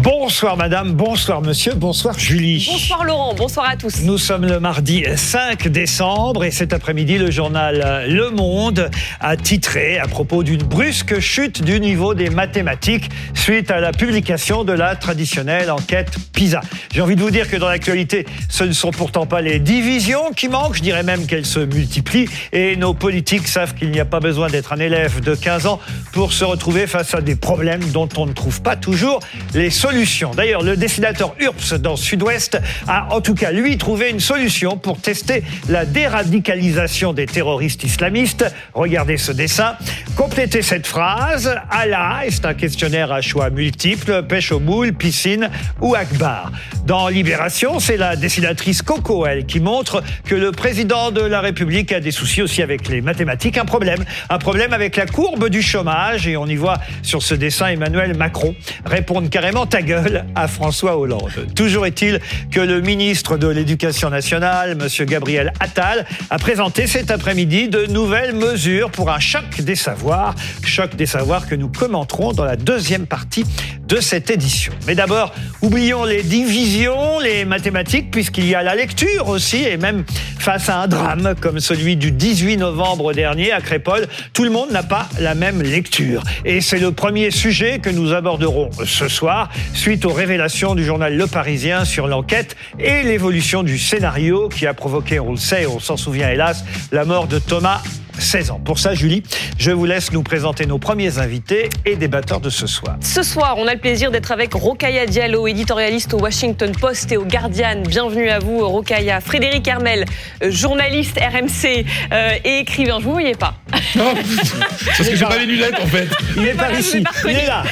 Bonsoir madame, bonsoir monsieur, bonsoir Julie. Bonsoir Laurent, bonsoir à tous. Nous sommes le mardi 5 décembre et cet après-midi, le journal Le Monde a titré à propos d'une brusque chute du niveau des mathématiques suite à la publication de la traditionnelle enquête PISA. J'ai envie de vous dire que dans l'actualité, ce ne sont pourtant pas les divisions qui manquent, je dirais même qu'elles se multiplient et nos politiques savent qu'il n'y a pas besoin d'être un élève de 15 ans pour se retrouver face à des problèmes dont on ne trouve pas toujours les solutions. D'ailleurs, le dessinateur URPS dans Sud-Ouest a en tout cas, lui, trouvé une solution pour tester la déradicalisation des terroristes islamistes. Regardez ce dessin. Complétez cette phrase. Allah, c'est un questionnaire à choix multiples, pêche au moule, piscine ou akbar. Dans Libération, c'est la dessinatrice Coco, elle, qui montre que le président de la République a des soucis aussi avec les mathématiques. Un problème, un problème avec la courbe du chômage. Et on y voit sur ce dessin Emmanuel Macron répondre carrément gueule à François Hollande. Toujours est-il que le ministre de l'Éducation nationale, M. Gabriel Attal, a présenté cet après-midi de nouvelles mesures pour un choc des savoirs. Choc des savoirs que nous commenterons dans la deuxième partie de cette édition. Mais d'abord, oublions les divisions, les mathématiques, puisqu'il y a la lecture aussi, et même face à un drame comme celui du 18 novembre dernier à Crépole, tout le monde n'a pas la même lecture. Et c'est le premier sujet que nous aborderons ce soir, suite aux révélations du journal Le Parisien sur l'enquête et l'évolution du scénario qui a provoqué, on le sait, on s'en souvient hélas, la mort de Thomas 16 ans. Pour ça, Julie, je vous laisse nous présenter nos premiers invités et débatteurs de ce soir. Ce soir, on a le plaisir d'être avec Rokaya Diallo, éditorialiste au Washington Post et au Guardian. Bienvenue à vous, Rokaya. Frédéric Hermel, journaliste RMC euh, et écrivain. Je vous voyais pas. Non, parce que j'ai pas les lunettes en fait. Il est par ici, il est là.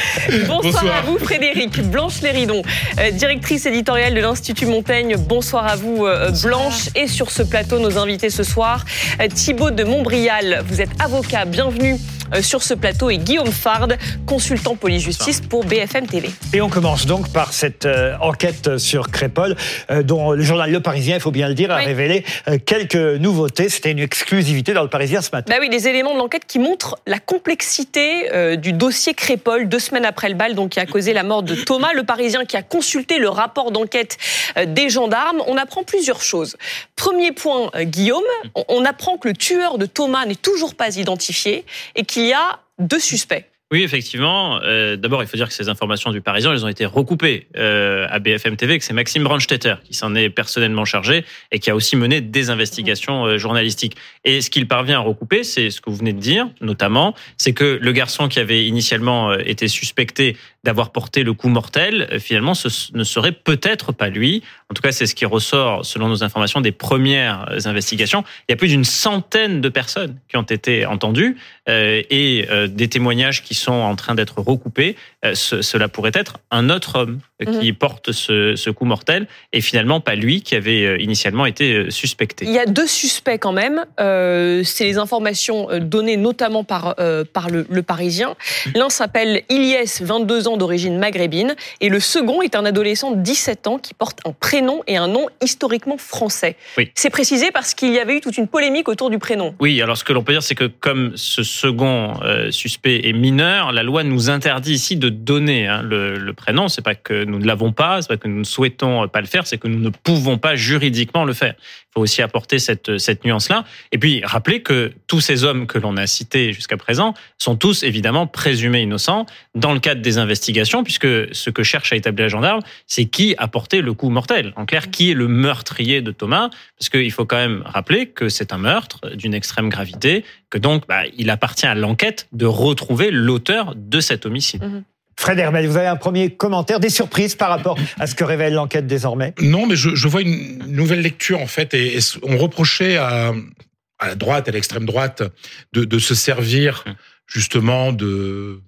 Bonsoir, Bonsoir. à vous, Frédéric. Blanche Léridon, euh, directrice éditoriale de l'Institut Montaigne. Bonsoir à vous, euh, Blanche. Et sur ce plateau, nos invités ce soir, euh, Thibaut de Montbrial. Vous êtes avocat. Bienvenue euh, sur ce plateau. Et Guillaume Fard, consultant police-justice pour BFM TV. Et on commence donc par cette euh, enquête sur Crépole, euh, dont le journal Le Parisien, il faut bien le dire, a Oui. révélé euh, quelques nouveautés. C'était une exclusivité dans Le Parisien ce matin. Bah oui, des éléments de l'enquête qui montrent la complexité euh, du dossier Crépol, deux semaines après le bal, donc qui a causé la mort de Thomas, le Parisien qui a consulté le rapport d'enquête euh, des gendarmes. On apprend plusieurs choses. Premier point, euh, Guillaume, on, on apprend que le tueur de Thomas n'est toujours pas identifié et qu'il y a deux suspects. Oui, effectivement. Euh, D'abord, il faut dire que ces informations du Parisien, elles ont été recoupées euh, à BFM TV, que c'est Maxime Brandstetter qui s'en est personnellement chargé et qui a aussi mené des investigations euh, journalistiques. Et ce qu'il parvient à recouper, c'est ce que vous venez de dire, notamment, c'est que le garçon qui avait initialement été suspecté d'avoir porté le coup mortel, euh, finalement, ce ne serait peut-être pas lui. En tout cas, c'est ce qui ressort, selon nos informations, des premières euh, investigations. Il y a plus d'une centaine de personnes qui ont été entendues euh, et euh, des témoignages qui sont en train d'être recoupés. Euh, ce- cela pourrait être un autre homme qui porte ce, ce coup mortel et finalement pas lui qui avait initialement été suspecté. Il y a deux suspects quand même. C'est les informations données notamment par, par le, le Parisien. L'un s'appelle Ilyes, 22 ans d'origine maghrébine, et le second est un adolescent de 17 ans qui porte un prénom et un nom historiquement français. Oui. C'est précisé parce qu'il y avait eu toute une polémique autour du prénom. Oui, alors ce que l'on peut dire, c'est que comme ce second euh, suspect est mineur, la loi nous interdit ici de donner hein, le, le prénom. C'est pas que nous ne l'avons pas, c'est pas que nous ne souhaitons pas le faire, c'est que nous ne pouvons pas juridiquement le faire. Faut aussi apporter cette, cette nuance-là. Et puis rappeler que tous ces hommes que l'on a cités jusqu'à présent sont tous évidemment présumés innocents dans le cadre des investigations, puisque ce que cherche à établir les gendarmes, c'est qui a porté le coup mortel. En clair, qui est le meurtrier de Thomas Parce qu'il faut quand même rappeler que c'est un meurtre d'une extrême gravité, que donc bah, il appartient à l'enquête de retrouver l'auteur de cet homicide. Fred Hermel, vous avez un premier commentaire, des surprises par rapport à ce que révèle l'enquête désormais? Non, mais je, je vois une nouvelle lecture en fait, et, et on reprochait à, à la droite, à l'extrême droite, de, de se servir justement de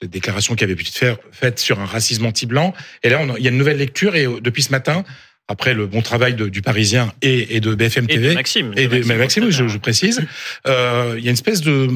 des déclarations qui avaient pu être faire- faites sur un racisme anti-blanc. Et là, on a- il y a une nouvelle lecture, et euh, depuis ce matin, après le bon travail de- du Parisien et, et de BFM Et TV, de Maxime. et de Maxime, oui, je, je précise, euh, il y a une espèce de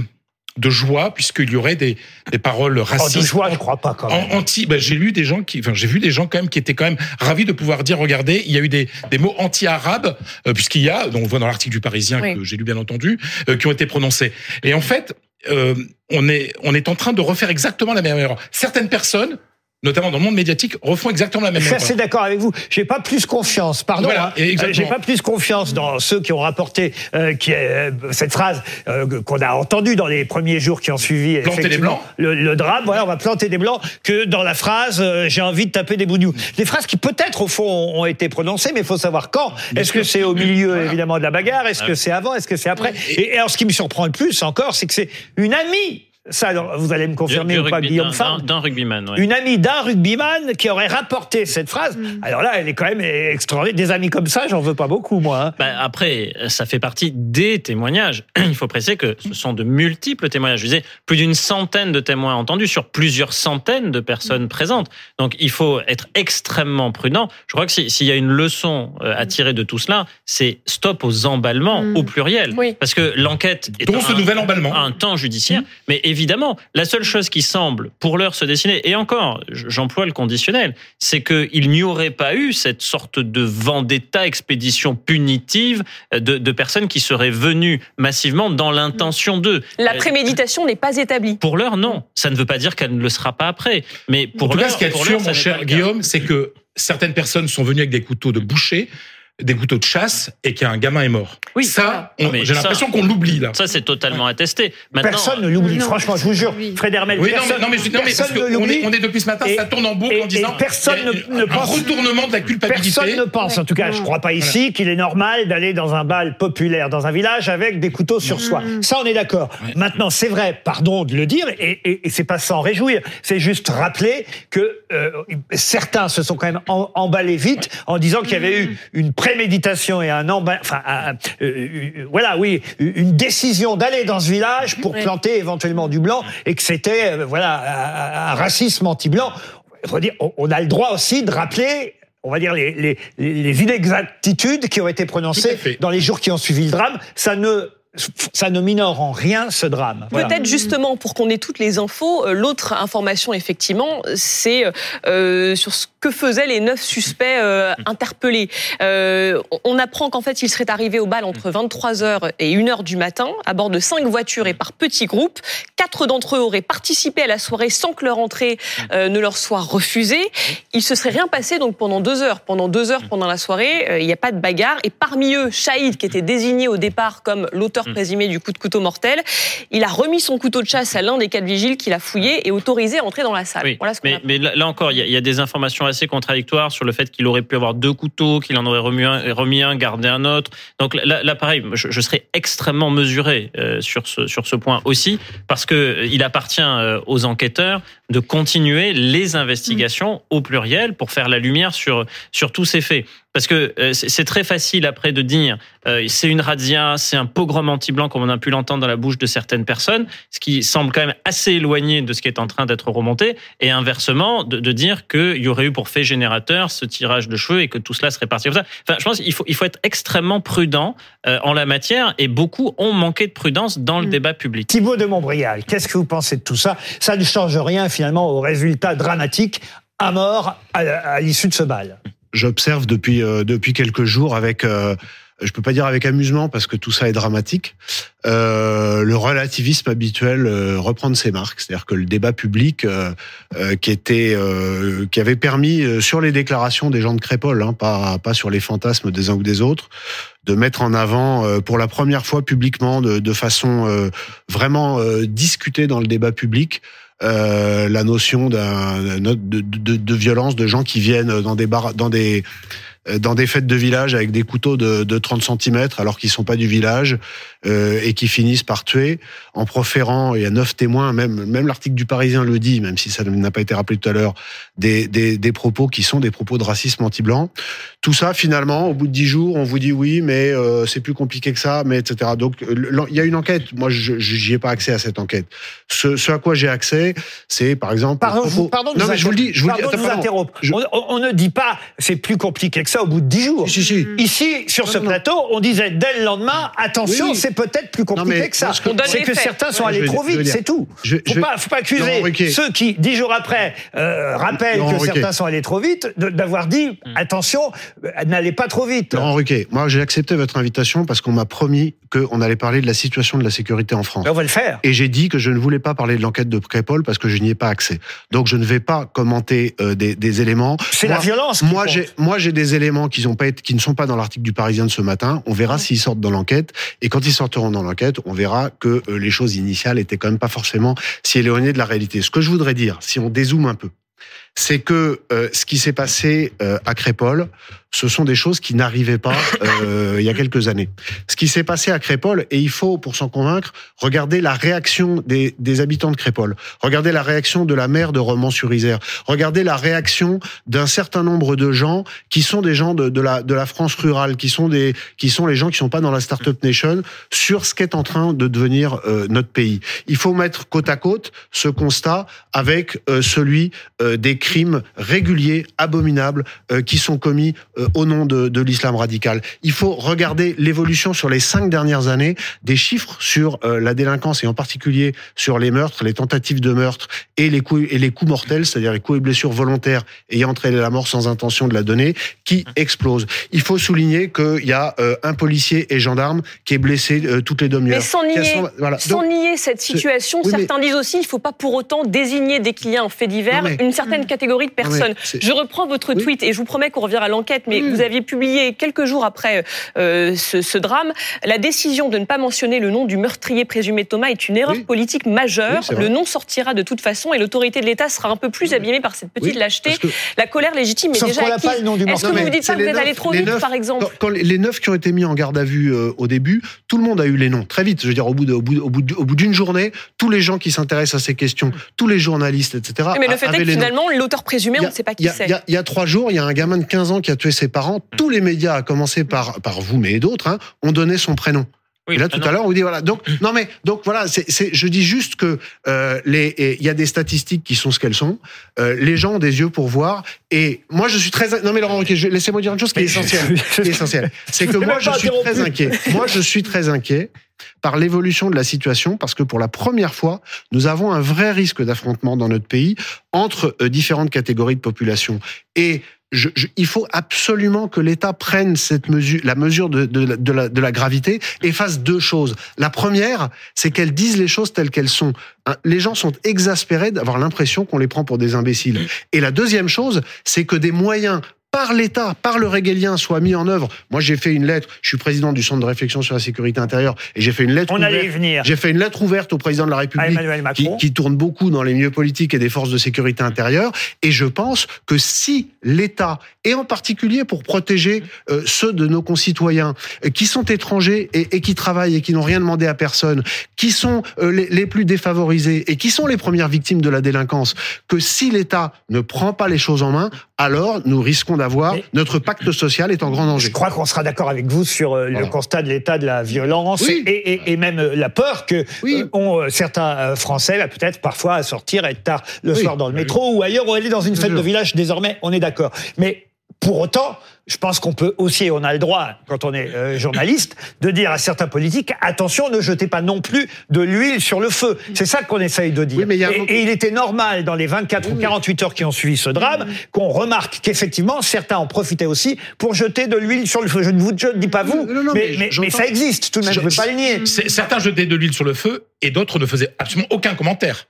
de joie puisqu'il y aurait des, des paroles Oh, racistes de joie, je crois pas quand même. en- anti, ben, j'ai lu des gens qui, enfin, j'ai vu des gens quand même qui étaient quand même ravis de pouvoir dire, regardez, il y a eu des, des mots anti-arabes, euh, puisqu'il y a, dont on voit dans l'article du Parisien Oui. que j'ai lu bien entendu, euh, qui ont été prononcés. Et en fait, euh, on est on est en train de refaire exactement la même erreur. Certaines personnes notamment dans le monde médiatique, refont exactement la même Je suis assez d'accord avec vous. J'ai pas plus confiance, pardon. Voilà, hein, euh, J'ai pas plus confiance dans ceux qui ont rapporté euh, qui, euh, cette phrase euh, qu'on a entendue dans les premiers jours qui ont suivi Planter effectivement, blancs. Le, le drame. Voilà, on va planter des blancs que dans la phrase euh, j'ai envie de taper des bougnous. Des phrases qui peut-être au fond ont été prononcées, mais il faut savoir quand. Est-ce que c'est au milieu évidemment de la bagarre? Est-ce que c'est avant? Est-ce que c'est après? Et, et alors ce qui me surprend le plus encore, c'est que c'est une amie. Ça, alors, vous allez me confirmer Du- ou du pas, rugby- Guillaume d'un- rugbyman, ouais. une amie d'un rugbyman qui aurait rapporté cette phrase. Alors là, elle est quand même extraordinaire. Des amis comme ça, j'en veux pas beaucoup, moi. hein. Bah, après, ça fait partie des témoignages. Il faut préciser que ce sont de multiples témoignages. Je disais, plus d'une centaine de témoins entendus sur plusieurs centaines de personnes présentes. Donc, il faut être extrêmement prudent. Je crois que si- s'il y a une leçon euh, à tirer de tout cela, c'est stop aux emballements Mm. au pluriel. Oui. Parce que l'enquête est Dont ce nouvel emballement. un temps judiciaire. Mais évidemment, la seule chose qui semble pour l'heure se dessiner, et encore, j'emploie le conditionnel, c'est qu'il n'y aurait pas eu cette sorte de vendetta, expédition punitive de, de personnes qui seraient venues massivement dans l'intention d'eux. La Euh, préméditation n'est pas établie. Pour l'heure, non. Ça ne veut pas dire qu'elle ne le sera pas après. Mais pour en tout cas, l'heure, ce de pour sûr, mon cher. Guillaume, c'est que certaines personnes sont venues avec des couteaux de boucher, des couteaux de chasse, et qu'un gamin est mort. Oui. ça, on- j'ai l'impression qu'on l'oublie là. Ça, c'est totalement attesté. Maintenant, Personne ne l'oublie. Franchement, je vous jure. Fred Hermel, Oui, personne, non, mais, non, personne on l'oublie. est, on est depuis ce matin, Et- ça tourne en boucle et- en disant et personne ne- ne un pense- retournement de la culpabilité. Personne ne pense, en tout cas, je ne crois pas ici, qu'il est normal d'aller dans un bal populaire, dans un village, avec des couteaux sur soi. Ça, on est d'accord. Maintenant, c'est vrai, pardon de le dire, et, et, et c'est pas sans réjouir, c'est juste rappeler que euh, certains se sont quand même em- emballés vite en disant qu'il y avait eu une préméditation et un emba- enfin, un- euh, euh, voilà, oui, une décision d'aller dans ce village pour Ouais. planter éventuellement du blanc, et que c'était, euh, voilà, un, un racisme anti-blanc. Faut dire, on- on a le droit aussi de rappeler on va dire, les, les, les inexactitudes qui ont été prononcées dans les jours qui ont suivi le drame. Ça ne, ça ne minore en rien ce drame. Peut-être justement pour qu'on ait toutes les infos, euh, l'autre information effectivement, c'est euh, sur ce que faisaient les neuf suspects euh, interpellés. Euh, on apprend qu'en fait ils seraient arrivés au bal entre 23h et 1h du matin à bord de cinq voitures et par petits groupes. Quatre d'entre eux auraient participé à la soirée sans que leur entrée euh, ne leur soit refusée. Il se serait rien passé donc pendant deux heures. Pendant deux heures pendant la soirée, euh, il n'y a pas de bagarre. Et parmi eux, Shahid, qui était désigné au départ comme l'auteur présumé du coup de couteau mortel, il a remis son couteau de chasse à l'un des quatre vigiles qu'il a fouillé et autorisé à entrer dans la salle. Oui, Voilà ce qu'on mais, là, là encore, il y, a- il y a des informations assez contradictoires sur le fait qu'il aurait pu avoir deux couteaux, qu'il en aurait remis un, remis un, gardé un autre. Donc là, là pareil, je, je serais extrêmement mesuré euh, sur ce sur ce point aussi, parce que euh, il appartient euh, aux enquêteurs de continuer les investigations au pluriel pour faire la lumière sur sur tous ces faits. Parce que euh, c'est très facile après de dire euh, c'est une razzia, c'est un pogrom anti-blanc comme on a pu l'entendre dans la bouche de certaines personnes, ce qui semble quand même assez éloigné de ce qui est en train d'être remonté, et inversement de, de dire qu'il y aurait eu pour fait générateur ce tirage de cheveux et que tout cela serait parti comme ça. Enfin, je pense qu'il faut, il faut être extrêmement prudent euh, en la matière, et beaucoup ont manqué de prudence dans le Mm. débat public. Thibaut de Montbrial, qu'est-ce que vous pensez de tout ça? Ça ne change rien finalement au résultat dramatique à mort à, à l'issue de ce bal. J'observe depuis euh, depuis quelques jours avec euh, je peux pas dire avec amusement parce que tout ça est dramatique. Euh, le relativisme habituel euh, reprendre ses marques, c'est-à-dire que le débat public euh, euh, qui était qui avait permis sur les déclarations des gens de Crépol, hein, pas pas sur les fantasmes des uns ou des autres, de mettre en avant pour la première fois publiquement de, de façon vraiment discutée dans le débat public la notion de, de, violence de gens qui viennent dans des bar, dans des euh, dans des fêtes de village avec des couteaux de, de 30 cm alors qu'ils sont pas du village euh, et qui finissent par tuer. En proférant il y a neuf témoins même même l'article du Parisien le dit même si ça n'a pas été rappelé tout à l'heure des, des, des propos qui sont des propos de racisme anti-blanc. Tout ça finalement au bout de dix jours on vous dit oui mais euh, c'est plus compliqué que ça mais etc donc euh, il y a une enquête. Moi je j'y ai pas accès à cette enquête. Ce, ce à quoi j'ai accès c'est par exemple Pardon, vous, propos- pardon non vous mais je vous le dis je vous dis pardon attends, vous pardon. Je- on- on ne dit pas c'est plus compliqué que ça. Ça au bout de 10 jours. Si, si, si. Ici, sur Non, ce non, non. plateau, on disait dès le lendemain, attention, Oui, oui. c'est peut-être plus compliqué mais que ça. que- C'est que faits. certains sont Ouais, allés trop vite, c'est tout. Faut vais- pas, faut pas accuser ceux qui, dix jours après, euh, rappellent que certains sont allés trop vite, d'avoir dit Hmm. attention, euh, n'allez pas trop vite. Laurent Ruquet, moi j'ai accepté votre invitation parce qu'on m'a promis qu'on allait parler de la situation de la sécurité en France. Mais on va le faire. Et j'ai dit que je ne voulais pas parler de l'enquête de Crépol parce que je n'y ai pas accès. Donc je ne vais pas commenter euh, des, des éléments. C'est la violence. moi j'ai des éléments qui, ont pas été, qui ne sont pas dans l'article du Parisien de ce matin. On verra s'ils sortent dans l'enquête. Et quand ils sortiront dans l'enquête, on verra que euh, les choses initiales étaient quand même pas forcément si éloignées de la réalité. Ce que je voudrais dire, si on dézoome un peu, c'est que euh, ce qui s'est passé euh, à Crépol, ce sont des choses qui n'arrivaient pas euh, il y a quelques années. Ce qui s'est passé à Crépol, et il faut, pour s'en convaincre, regarder la réaction des, des habitants de Crépol, regarder la réaction de la maire de Romans-sur-Isère, regarder la réaction d'un certain nombre de gens qui sont des gens de, de, la, de la France rurale, qui sont, des, qui sont les gens qui sont pas dans la Startup Nation, sur ce qu'est en train de devenir euh, notre pays. Il faut mettre côte à côte ce constat avec euh, celui euh, des crimes réguliers, abominables, euh, qui sont commis euh, au nom de, de l'islam radical. Il faut regarder l'évolution sur les cinq dernières années des chiffres sur euh, la délinquance et en particulier sur les meurtres, les tentatives de meurtre et les coups et les coups mortels, c'est-à-dire les coups et blessures volontaires ayant entraîné la mort sans intention de la donner, qui explosent. Il faut souligner qu'il y a euh, un policier et gendarme qui est blessé euh, toutes les demi-heures. Mais sans nier, son- voilà. sans Donc, nier cette situation, oui, mais- certains disent aussi qu'il ne faut pas pour autant désigner dès qu'il y a un fait divers mais- une certaine catégorie de personnes. Je reprends votre Oui. tweet et je vous promets qu'on reviendra à l'enquête, mais Oui. vous aviez publié quelques jours après euh, ce, ce drame la décision de ne pas mentionner le nom du meurtrier présumé Thomas est une erreur Oui. politique majeure. Oui, le nom sortira de toute façon et l'autorité de l'État sera un peu plus abîmée par cette petite Oui, lâcheté. La colère légitime est Sauf déjà acquise. pas le nom du Est-ce que vous vous dites pas vous êtes allé trop vite, par exemple Quand, quand les neuf qui ont été mis en garde à vue euh, au début, tout le monde a eu les noms très vite. Je veux dire, au bout de- au bout, au bout, au bout d'une journée, tous les gens qui s'intéressent à ces questions, tous les journalistes, etc. Oui, Mais le fait est que finalement, l'auteur présumé, on ne sait pas qui c'est. Il y, a, il y a trois jours, il y a un gamin de 15 ans qui a tué ses parents. Tous les médias, à commencer par, par vous, mais d'autres, hein, ont donné son prénom. Oui, et là, ah tout non. à l'heure, on vous dit voilà. Donc, non mais donc voilà, c'est, je dis juste que euh, les, il y a des statistiques qui sont ce qu'elles sont. Euh, les gens ont des yeux pour voir. Et moi, je suis très non mais Laurent, je- laissez-moi dire une chose qui est essentielle. qui est essentielle. C'est que moi, je suis très inquiet. Moi, je suis très inquiet par l'évolution de la situation parce que pour la première fois, nous avons un vrai risque d'affrontement dans notre pays entre euh, différentes catégories de population. Et je, je- il faut absolument que l'État prenne cette mesure, la mesure de, la gravité et fasse deux choses. La première, c'est qu'elle dise les choses telles qu'elles sont. Hein, Les gens sont exaspérés d'avoir l'impression qu'on les prend pour des imbéciles. Et la deuxième chose, c'est que des moyens par l'État, par le régalien, soient mis en œuvre. Moi, j'ai fait une lettre. Je suis président du Centre de réflexion sur la sécurité intérieure et j'ai fait une lettre. On allait y ouverte. venir. J'ai fait une lettre ouverte au président de la République Emmanuel qui, qui tourne beaucoup dans les milieux politiques et des forces de sécurité intérieure. Et je pense que si l'État, et en particulier pour protéger euh, ceux de nos concitoyens euh, qui sont étrangers et, et qui travaillent et qui n'ont rien demandé à personne, qui sont euh, les, les plus défavorisés et qui sont les premières victimes de la délinquance, que si l'État ne prend pas les choses en main, alors nous risquons d'avoir notre pacte social est en grand danger. Je crois qu'on sera d'accord avec vous sur euh, le Voilà. constat de l'état de la violence Oui. et, et- et même euh, la peur que Oui. euh, ont euh, certains Français, là, peut-être parfois à sortir, être tard le Oui. soir dans le métro ou ailleurs, ou aller dans une fête de village. Désormais, on est d'accord. Mais pour autant, je pense qu'on peut aussi, on a le droit, quand on est euh, journaliste, de dire à certains politiques attention, ne jetez pas non plus de l'huile sur le feu. C'est ça qu'on essaye de dire. Oui, mais il y a un et, il était normal dans les 24 ou 48 heures qui ont suivi ce drame qu'on remarque qu'effectivement certains en profitaient aussi pour jeter de l'huile sur le feu. Je ne vous je ne dis pas vous, Non, non, non, mais, mais mais- j'entends. mais ça existe tout de même. Je ne veux pas le nier. Certains jetaient de l'huile sur le feu et d'autres ne faisaient absolument aucun commentaire.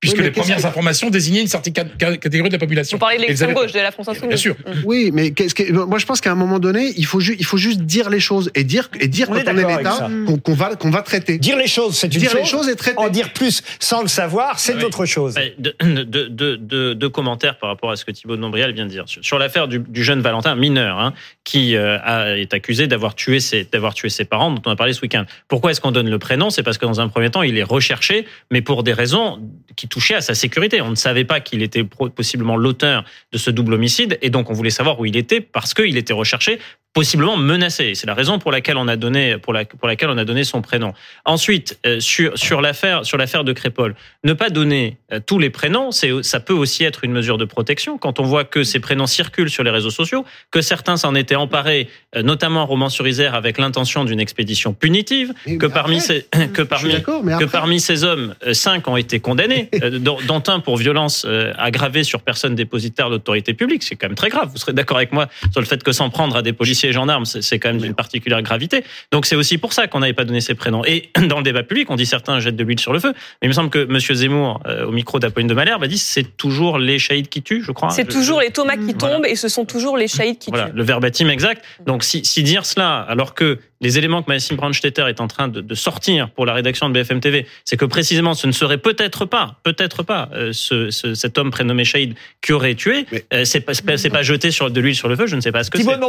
Puisque Oui, les premières que- informations désignaient une certaine ca- ca- catégorie de la population. Vous parlez de l'extrême gauche de la France Insoumise. Bien sûr. Oui, mais qu'est-ce que, moi je pense qu'à un moment donné, il faut, ju- il faut juste dire les choses et dire, et dire On quand on est l'État qu'on va, qu'on va traiter. Dire les choses, c'est une Dire chose. les choses et traiter. En dire plus sans le savoir, c'est Oui. autre chose. Deux de, de, de, de commentaires par rapport à ce que Thibault de Montbrial vient de dire. Sur, sur l'affaire du, du jeune Valentin, mineur, hein, qui euh, a, est accusé d'avoir tué, ses, d'avoir tué ses parents, dont on a parlé ce week-end. Pourquoi est-ce qu'on donne le prénom? C'est parce que dans un premier temps, il est recherché, mais pour des raisons qui touchaient à sa sécurité. On ne savait pas qu'il était possiblement l'auteur de ce double homicide, et donc on voulait savoir où il était parce qu'il était recherché possiblement menacé. C'est la raison pour laquelle on a donné pour, la, pour laquelle on a donné son prénom. Ensuite, euh, sur sur l'affaire sur l'affaire de Crépol, ne pas donner euh, tous les prénoms, c'est ça peut aussi être une mesure de protection. Quand on voit que ces prénoms circulent sur les réseaux sociaux, que certains s'en étaient emparés, euh, notamment Romans-sur-Isère, avec l'intention d'une expédition punitive, Mais que parmi après, ces que parmi que parmi ces hommes, cinq ont été condamnés, dont un pour violence aggravée sur personne dépositaire d'autorité publique. C'est quand même très grave. Vous serez d'accord avec moi sur le fait que s'en prendre à des policiers et gendarmes, c'est quand même d'une particulière gravité. Donc c'est aussi pour ça qu'on n'avait pas donné ces prénoms. Et dans le débat public, on dit certains jettent de l'huile sur le feu. Mais il me semble que Monsieur Zemmour, euh, au micro d'Apolline de Malherbe, a dit c'est toujours les shahids qui tuent, je crois. C'est Je- toujours les tomates qui Voilà. tombent et ce sont toujours les shahids qui voilà, tuent. le verbatim exact. Donc, si, si dire cela, alors que les éléments que Maxime Brandstetter est en train de, de sortir pour la rédaction de BFM TV, c'est que précisément ce ne serait peut-être pas, peut-être pas euh, ce, ce- cet homme prénommé Shahid qui aurait tué. Euh, c'est pas, c'est pas, jeter sur de l'huile sur le feu. Je ne sais pas ce que Thibault c'est.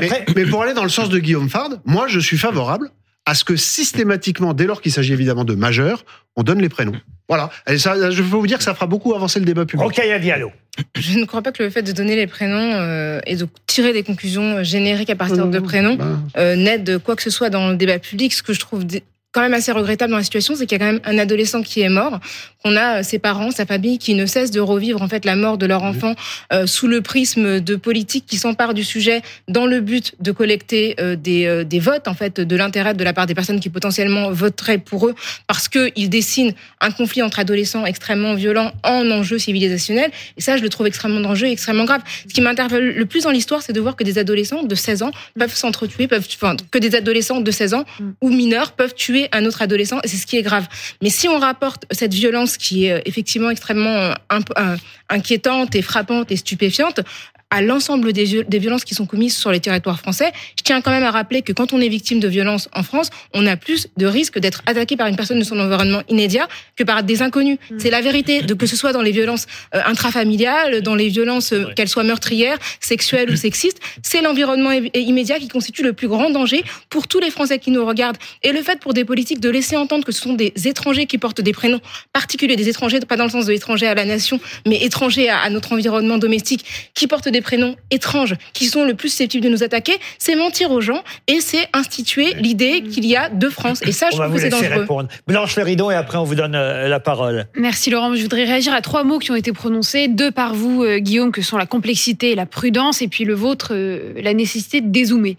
Mais, après. mais pour aller dans le sens de Guillaume Fard, moi je suis favorable à ce que systématiquement, dès lors qu'il s'agit évidemment de majeurs, on donne les prénoms. Voilà. Et ça, je peux vous dire que ça fera beaucoup avancer le débat public. Rokhaya Diallo. Je ne crois pas que le fait de donner les prénoms euh, et de tirer des conclusions génériques à partir de prénoms Ben, euh, n'aide quoi que ce soit dans le débat public. Ce que je trouve quand même assez regrettable dans la situation, c'est qu'il y a quand même un adolescent qui est mort, qu'on a euh, ses parents, sa famille qui ne cessent de revivre en fait la mort de leur enfant euh, sous le prisme de politiques qui s'emparent du sujet dans le but de collecter euh, des, euh, des votes en fait de l'intérêt de la part des personnes qui potentiellement voteraient pour eux parce que ils dessinent un conflit entre adolescents extrêmement violent en enjeu civilisationnel. Et ça je le trouve extrêmement dangereux et extrêmement grave. Ce qui m'interpelle le plus dans l'histoire c'est de voir que des adolescents de 16 ans peuvent s'entretuer, peuvent enfin que des adolescents de 16 ans ou mineurs peuvent tuer un autre adolescent et c'est ce qui est grave. Mais si on rapporte cette violence qui est euh, effectivement extrêmement euh, euh, inquiétante et frappante et stupéfiante à l'ensemble des, viol- des violences qui sont commises sur les territoires français, je tiens quand même à rappeler que quand on est victime de violences en France, on a plus de risques d'être attaqué par une personne de son environnement immédiat que par des inconnus. C'est la vérité, de, que ce soit dans les violences euh, intrafamiliales, dans les violences, euh, qu'elles soient meurtrières, sexuelles ou sexistes, c'est l'environnement im- immédiat qui constitue le plus grand danger pour tous les Français qui nous regardent. Et le fait pour des politiques de laisser entendre que ce sont des étrangers qui portent des prénoms particuliers, des étrangers, pas dans le sens de étrangers à la nation, mais étrangers à, à notre environnement domestique, qui portent des prénoms étranges, qui sont le plus susceptibles de nous attaquer, c'est mentir aux gens et c'est instituer l'idée qu'il y a deux France. Et ça, je On trouve vous que c'est dangereux. répondre. Blanche Leridon, et après on vous donne euh, la parole. Merci Laurent. Je voudrais réagir à trois mots qui ont été prononcés, deux par vous, euh, Guillaume, que sont la complexité et la prudence, et puis le vôtre, euh, la nécessité de dézoomer.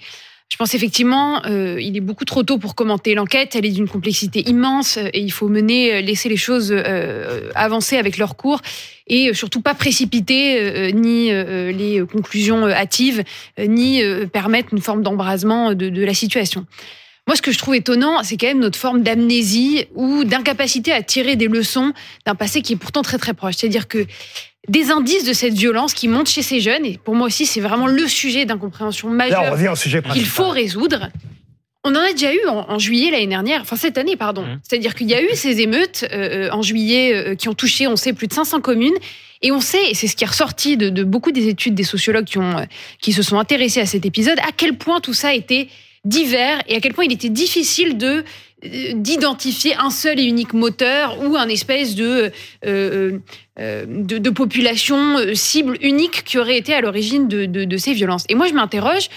Je pense effectivement, euh, il est beaucoup trop tôt pour commenter l'enquête. Elle est d'une complexité immense euh, et il faut mener, euh, laisser les choses euh, avancer avec leur cours et euh, surtout pas précipiter euh, ni euh, les conclusions euh, hâtives, euh, ni euh, permettre une forme d'embrasement de, de la situation. Moi, ce que je trouve étonnant, c'est quand même notre forme d'amnésie ou d'incapacité à tirer des leçons d'un passé qui est pourtant très très proche. C'est-à-dire que des indices de cette violence qui montent chez ces jeunes, et pour moi aussi, c'est vraiment le sujet d'incompréhension Là, on majeure revient au sujet qu'il faut résoudre. On en a déjà eu en, en juillet l'année dernière, enfin cette année, pardon. Mhm. C'est-à-dire qu'il y a eu ces émeutes euh, en juillet euh, qui ont touché, on sait, plus de 500 communes. Et on sait, et c'est ce qui est ressorti de, de beaucoup des études des sociologues qui, ont, euh, qui se sont intéressés à cet épisode, à quel point tout ça était divers et à quel point il était difficile de euh, d'identifier un seul et unique moteur ou un espèce de, euh, euh, de, population cible unique qui aurait été à l'origine de, de ces violences. Et moi, je m'interroge,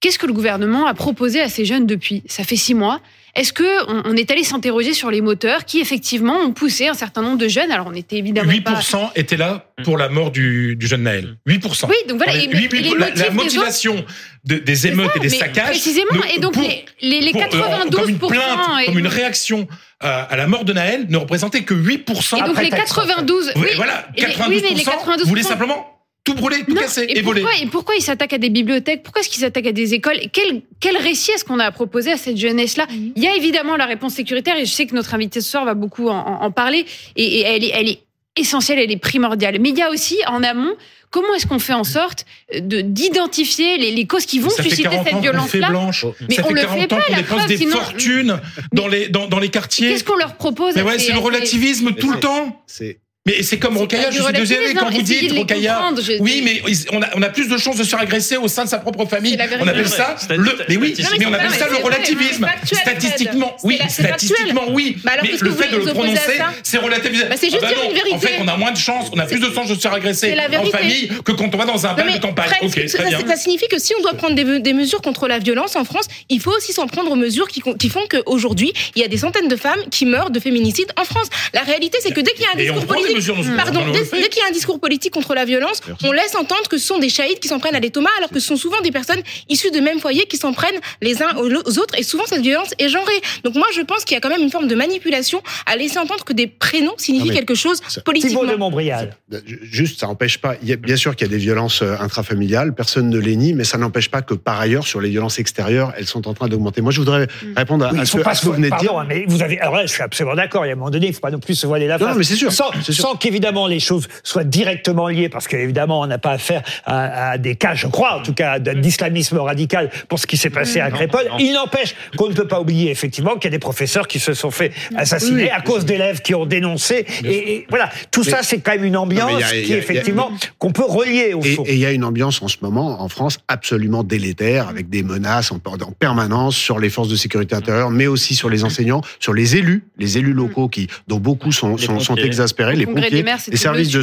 qu'est-ce que le gouvernement a proposé à ces jeunes depuis? Ça fait six mois. Est-ce que on, on est allé s'interroger sur les moteurs qui effectivement ont poussé un certain nombre de jeunes? Alors on était évidemment pas. 8% étaient là pour la mort du, du jeune Naël. 8%. Oui, donc voilà. On est- et le- huit- et les la, la des autres- motivation de- des émeutes ça, et des mais saccages. précisément, et donc pour- les- les- les pour, euh, 92% comme une plainte, et- comme une réaction à, la mort de Naël, ne représentaient que 8%. Et donc Après les texte, 92. Oui, oui, voilà, et les- 92%, oui, mais les 92%, voulaient simplement tout brûler, tout Non, casser et, et voler. pourquoi, et pourquoi ils s'attaquent à des bibliothèques? Pourquoi est-ce qu'ils s'attaquent à des écoles? Quel, quel récit est-ce qu'on a à proposer à cette jeunesse-là? Il y a évidemment la réponse sécuritaire, et je sais que notre invité ce soir va beaucoup en, en- en parler, et, et elle, est, elle est essentielle, elle est primordiale. Mais il y a aussi, en amont, comment est-ce qu'on fait en sorte de d'identifier les, les causes qui vont ça fait susciter 40 cette le fait violence-là? blanche. Mais ça on fait le 40 fait ans pas, la dépense preuve, des sinon- fortunes dans les, dans, dans les quartiers. Qu'est-ce qu'on leur propose ouais, ces- c'est le relativisme tout le temps. C'est Mais c'est comme pas je suis désolé quand vous dites je- Oui, mais on a, on a plus de chances de se faire agresser au sein de sa propre famille. On appelle ça le. Mais oui, mais on appelle ça le relativisme. Statistiquement, oui, statistiquement, oui. Bah Mais le que fait de le prononcer, c'est relativisé. Bah, c'est juste Ah dire une non, vérité. En fait, on a moins de chances, on a plus de chances de se faire agresser en famille que quand on va dans un bal de campagne. Ça, très bien. ça signifie que si on doit prendre des, mesures contre la violence en France, il faut aussi s'en prendre aux mesures qui, font qu'aujourd'hui, il y a des centaines de femmes qui meurent de féminicide en France. La réalité, c'est que dès qu'il y a un discours des politique, pardon, dès, qu'il y a un discours politique contre la violence, on laisse entendre que ce sont des chahites qui s'en prennent à des Thomas, alors que ce sont souvent des personnes issues de mêmes foyers qui s'en prennent les uns aux autres. Et souvent, cette violence est genrée. Donc moi, je pense qu'il y a quand même une forme de manipulation à laisser entendre que des prénoms signifient quelque chose politiquement. Thibault de Montbrial. Juste, ça n'empêche pas. Il y a, bien sûr qu'il y a des violences euh, intrafamiliales, personne ne les nie, mais ça n'empêche pas que par ailleurs, sur les violences extérieures, elles sont en train d'augmenter. Moi, je voudrais répondre à, Oui, à ce, faut pas à ce que vous venez de dire. pardon, mais vous avez. Alors là, je suis absolument d'accord. Il y a un moment donné, il ne faut pas non plus se voiler la face. non, mais c'est sûr, Sans, c'est sûr. Sans qu'évidemment les choses soient directement liées, parce qu'évidemment, on n'a pas affaire à, à des cas, je crois, en tout cas, de- d'islamisme radical pour ce qui s'est passé à Crépol. Il n'empêche qu'on ne peut pas oublier effectivement qu'il y a des professeurs qui se sont fait assassiner Oui. à cause d'élèves qui ont dénoncé. Et, et voilà, tout ça, c'est quand même une ambiance a- qui a- effectivement qu'on peut relier au Et fond. et il y a une ambiance en ce moment en France absolument délétère, avec des menaces en, en permanence sur les forces de sécurité intérieure, mais aussi sur les enseignants, sur les élus, les élus locaux qui, dont beaucoup sont, exaspérés, les congrès pompiers, des maires, c'était les services de.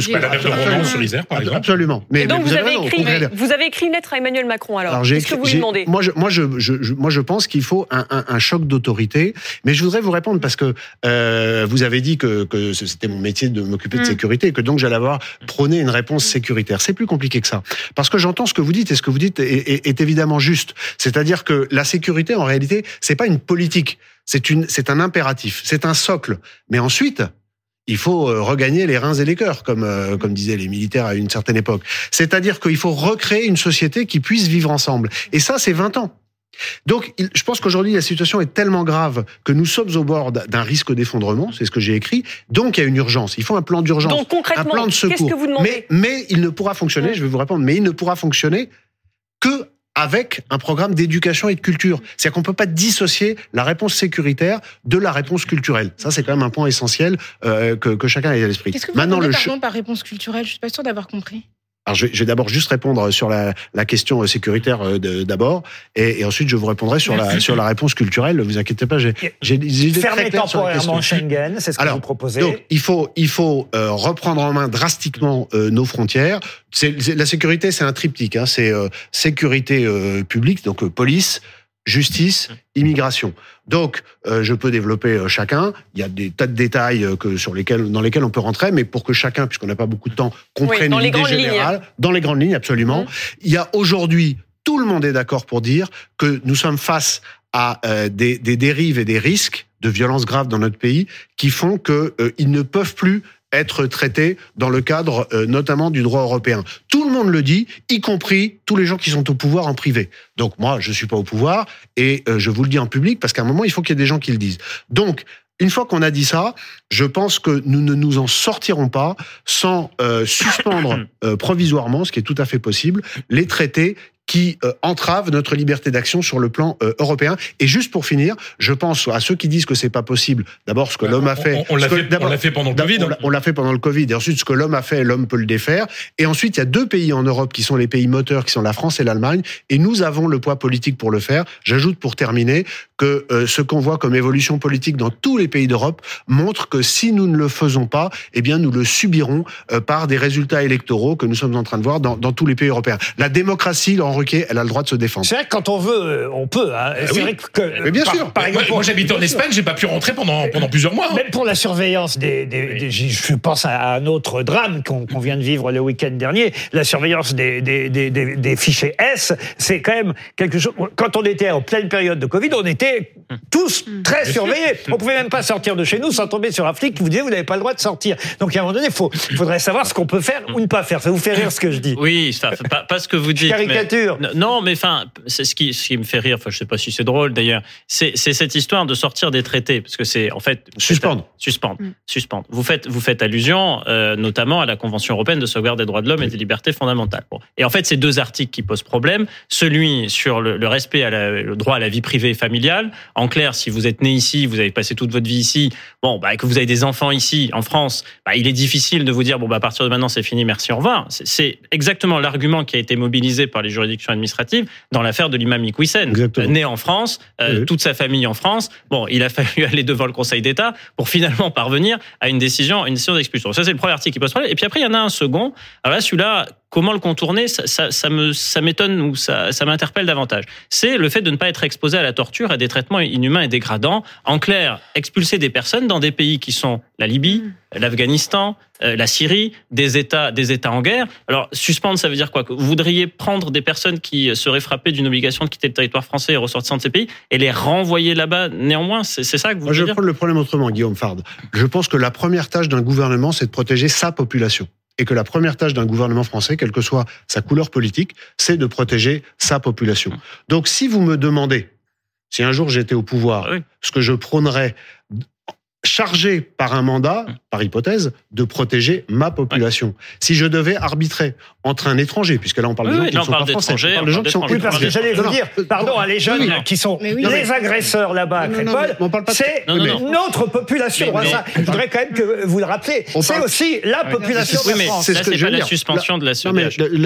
Roman sur l'Isère, par exemple. Absolument. Mais, Et donc mais vous, vous avez écrit, vous avez écrit une lettre à Emmanuel Macron alors. Alors, j'ai Qu'est-ce que écrit- vous lui demandez? Moi, je, moi, je, je, moi, je pense qu'il faut un, un, un choc d'autorité. Mais je voudrais vous répondre parce que euh, vous avez dit que, que c'était mon métier de m'occuper de Hmm. Mm. sécurité et que donc j'allais avoir prôné une réponse sécuritaire. C'est plus compliqué que ça. Parce que j'entends ce que vous dites et ce que vous dites est, est- est évidemment juste. C'est-à-dire que la sécurité, en réalité, c'est pas une politique. C'est une, c'est un impératif. C'est un socle. Mais ensuite, il faut euh, regagner les reins et les cœurs, comme, euh, comme disaient les militaires à une certaine époque. C'est-à-dire qu'il faut recréer une société qui puisse vivre ensemble. Et ça, c'est 20 ans. Donc, je pense qu'aujourd'hui, la situation est tellement grave que nous sommes au bord d'un risque d'effondrement, c'est ce que j'ai écrit. Donc, il y a une urgence. Il faut un plan d'urgence, Donc un concrètement, plan de secours. que vous demandez mais, mais il ne pourra fonctionner, je vais vous répondre, mais il ne pourra fonctionner que avec un programme d'éducation et de culture. C'est-à-dire qu'on peut pas dissocier la réponse sécuritaire de la réponse culturelle. Ça, c'est quand même un point essentiel euh, que, que chacun ait à l'esprit. Qu'est-ce que vous Maintenant, le par réponse culturelle? Je suis pas sûre d'avoir compris. Alors, je vais, je vais d'abord juste répondre sur la, la question euh, sécuritaire euh, d'abord, et, et ensuite je vous répondrai sur la, sur la réponse culturelle. Vous inquiétez pas, j'ai j'ai des idées très Fermer la temporairement. Schengen, c'est ce que Alors, vous proposez. Donc, il faut, il faut euh, reprendre en main drastiquement euh, nos frontières. C'est, c'est- la sécurité, c'est un triptyque. Hein, c'est euh, sécurité euh, publique, donc euh, police, justice, immigration. Donc, euh, je peux développer euh, chacun. Il y a des tas de détails euh, que sur lesquels, dans lesquels on peut rentrer, mais pour que chacun, puisqu'on n'a pas beaucoup de temps, comprenne dans les l'idée grandes lignes. générale, dans les grandes lignes, absolument. Mhm. Il y a aujourd'hui, tout le monde est d'accord pour dire que nous sommes face à euh, des, des dérives et des risques de violences graves dans notre pays qui font que euh, ils ne peuvent plus être traités dans le cadre euh, notamment du droit européen. Tout le monde le dit, y compris tous les gens qui sont au pouvoir en privé. Donc moi, je suis pas au pouvoir et euh, je vous le dis en public parce qu'à un moment, il faut qu'il y ait des gens qui le disent. Donc, une fois qu'on a dit ça, je pense que nous ne nous en sortirons pas sans euh, suspendre euh, provisoirement, ce qui est tout à fait possible, les traités qui euh, entravent notre liberté d'action sur le plan euh, européen. Et juste pour finir, je pense à ceux qui disent que c'est pas possible. D'abord, ce que l'homme a fait. On, on l'a fait, pendant le Covid. On l'a- on l'a fait pendant le Covid. Et ensuite, ce que l'homme a fait, l'homme peut le défaire. Et ensuite, il y a deux pays en Europe qui sont les pays moteurs, qui sont la France et l'Allemagne. Et nous avons le poids politique pour le faire. J'ajoute pour terminer que euh, ce qu'on voit comme évolution politique dans tous les pays d'Europe montre que si nous ne le faisons pas, eh bien, nous le subirons euh, par des résultats électoraux que nous sommes en train de voir dans, dans tous les pays européens. La démocratie, Laurent Ruquier, elle a le droit de se défendre. C'est vrai que quand on veut, euh, on peut. hein. c'est oui. vrai que, Mais bien par- sûr. Par Moi, exemple, moi, j'habite en sûr. Espagne, j'ai pas pu rentrer pendant, pendant plusieurs mois. hein. Même pour la surveillance des, des- des- je pense à un autre drame qu'on vient de vivre le week-end dernier, la surveillance des, des, des, des- des fichiers S, c'est quand même quelque chose. Quand on était en pleine période de Covid, on était tous très surveillés. On pouvait même pas sortir de chez nous sans tomber sur un flic qui vous disait vous n'avez pas le droit de sortir. Donc à un moment donné, il faudrait savoir ce qu'on peut faire ou ne pas faire. Ça vous fait rire ce que je dis Oui, ça, pas, pas ce que vous dites. Caricature. N- Non, mais enfin, c'est ce qui, ce qui me fait rire. Enfin, je sais pas si c'est drôle d'ailleurs. C'est c'est cette histoire de sortir des traités, parce que c'est en fait vous faites- Suspendre. suspendre, Mm. suspendre. Vous faites vous faites allusion euh, notamment à la Convention européenne de sauvegarde des droits de l'homme et des libertés fondamentales. Bon. Et en fait, c'est deux articles qui posent problème. Celui sur le, le respect à la, le droit à la vie privée et familiale. En clair, si vous êtes né ici, vous avez passé toute votre vie ici, bon, bah, et que vous avez des enfants ici en France, bah, il est difficile de vous dire bon, bah, à partir de maintenant, c'est fini, merci, au revoir. C'est- C'est exactement l'argument qui a été mobilisé par les juridictions administratives dans l'affaire de l'imam Iqwisen. Né en France, euh, Oui. toute sa famille en France. Bon, il a fallu aller devant le Conseil d'État pour finalement parvenir à une décision, une décision d'expulsion. Ça, c'est le premier article qui pose problème. Et puis après, il y en a un second. Alors là, celui-là, comment le contourner Ça, ça, ça me, ça m'étonne ou ça, ça m'interpelle davantage. C'est le fait de ne pas être exposé à la torture, à des traitements inhumains et dégradants. En clair, expulser des personnes dans des pays qui sont la Libye, l'Afghanistan, euh, la Syrie, des États, des États en guerre. Alors, suspendre, ça veut dire quoi Que vous voudriez prendre des personnes qui seraient frappées d'une obligation de quitter le territoire français et ressortissant de ces pays et les renvoyer là-bas néanmoins? C'est c'est ça que vous Moi, je voulez vais prendre le problème autrement, Guillaume Fard. Je pense que la première tâche d'un gouvernement, c'est de protéger sa population. Et que la première tâche d'un gouvernement français, quelle que soit sa couleur politique, c'est de protéger sa population. Donc, si vous me demandez, si un jour j'étais au pouvoir, Ah oui. ce que je prônerais, chargé par un mandat, par hypothèse, de protéger ma population. Si je devais arbitrer entre un étranger, puisque là on parle Oui, de gens oui, qui là, ne on sont parle pas français, on parle de gens qui sont. Oui, parce que j'allais Non, vous non, dire, pardon, à les jeunes oui, qui sont non, les mais- agresseurs là-bas à Non, non, non, Crépol, mais on parle pas de- c'est Non, non, non. une autre population. Mais- Voilà, mais- ça, je voudrais quand même que vous le rappelez. On C'est parle- aussi la population de France. c'est ce que c'est je pas veux la dire. suspension de la Non,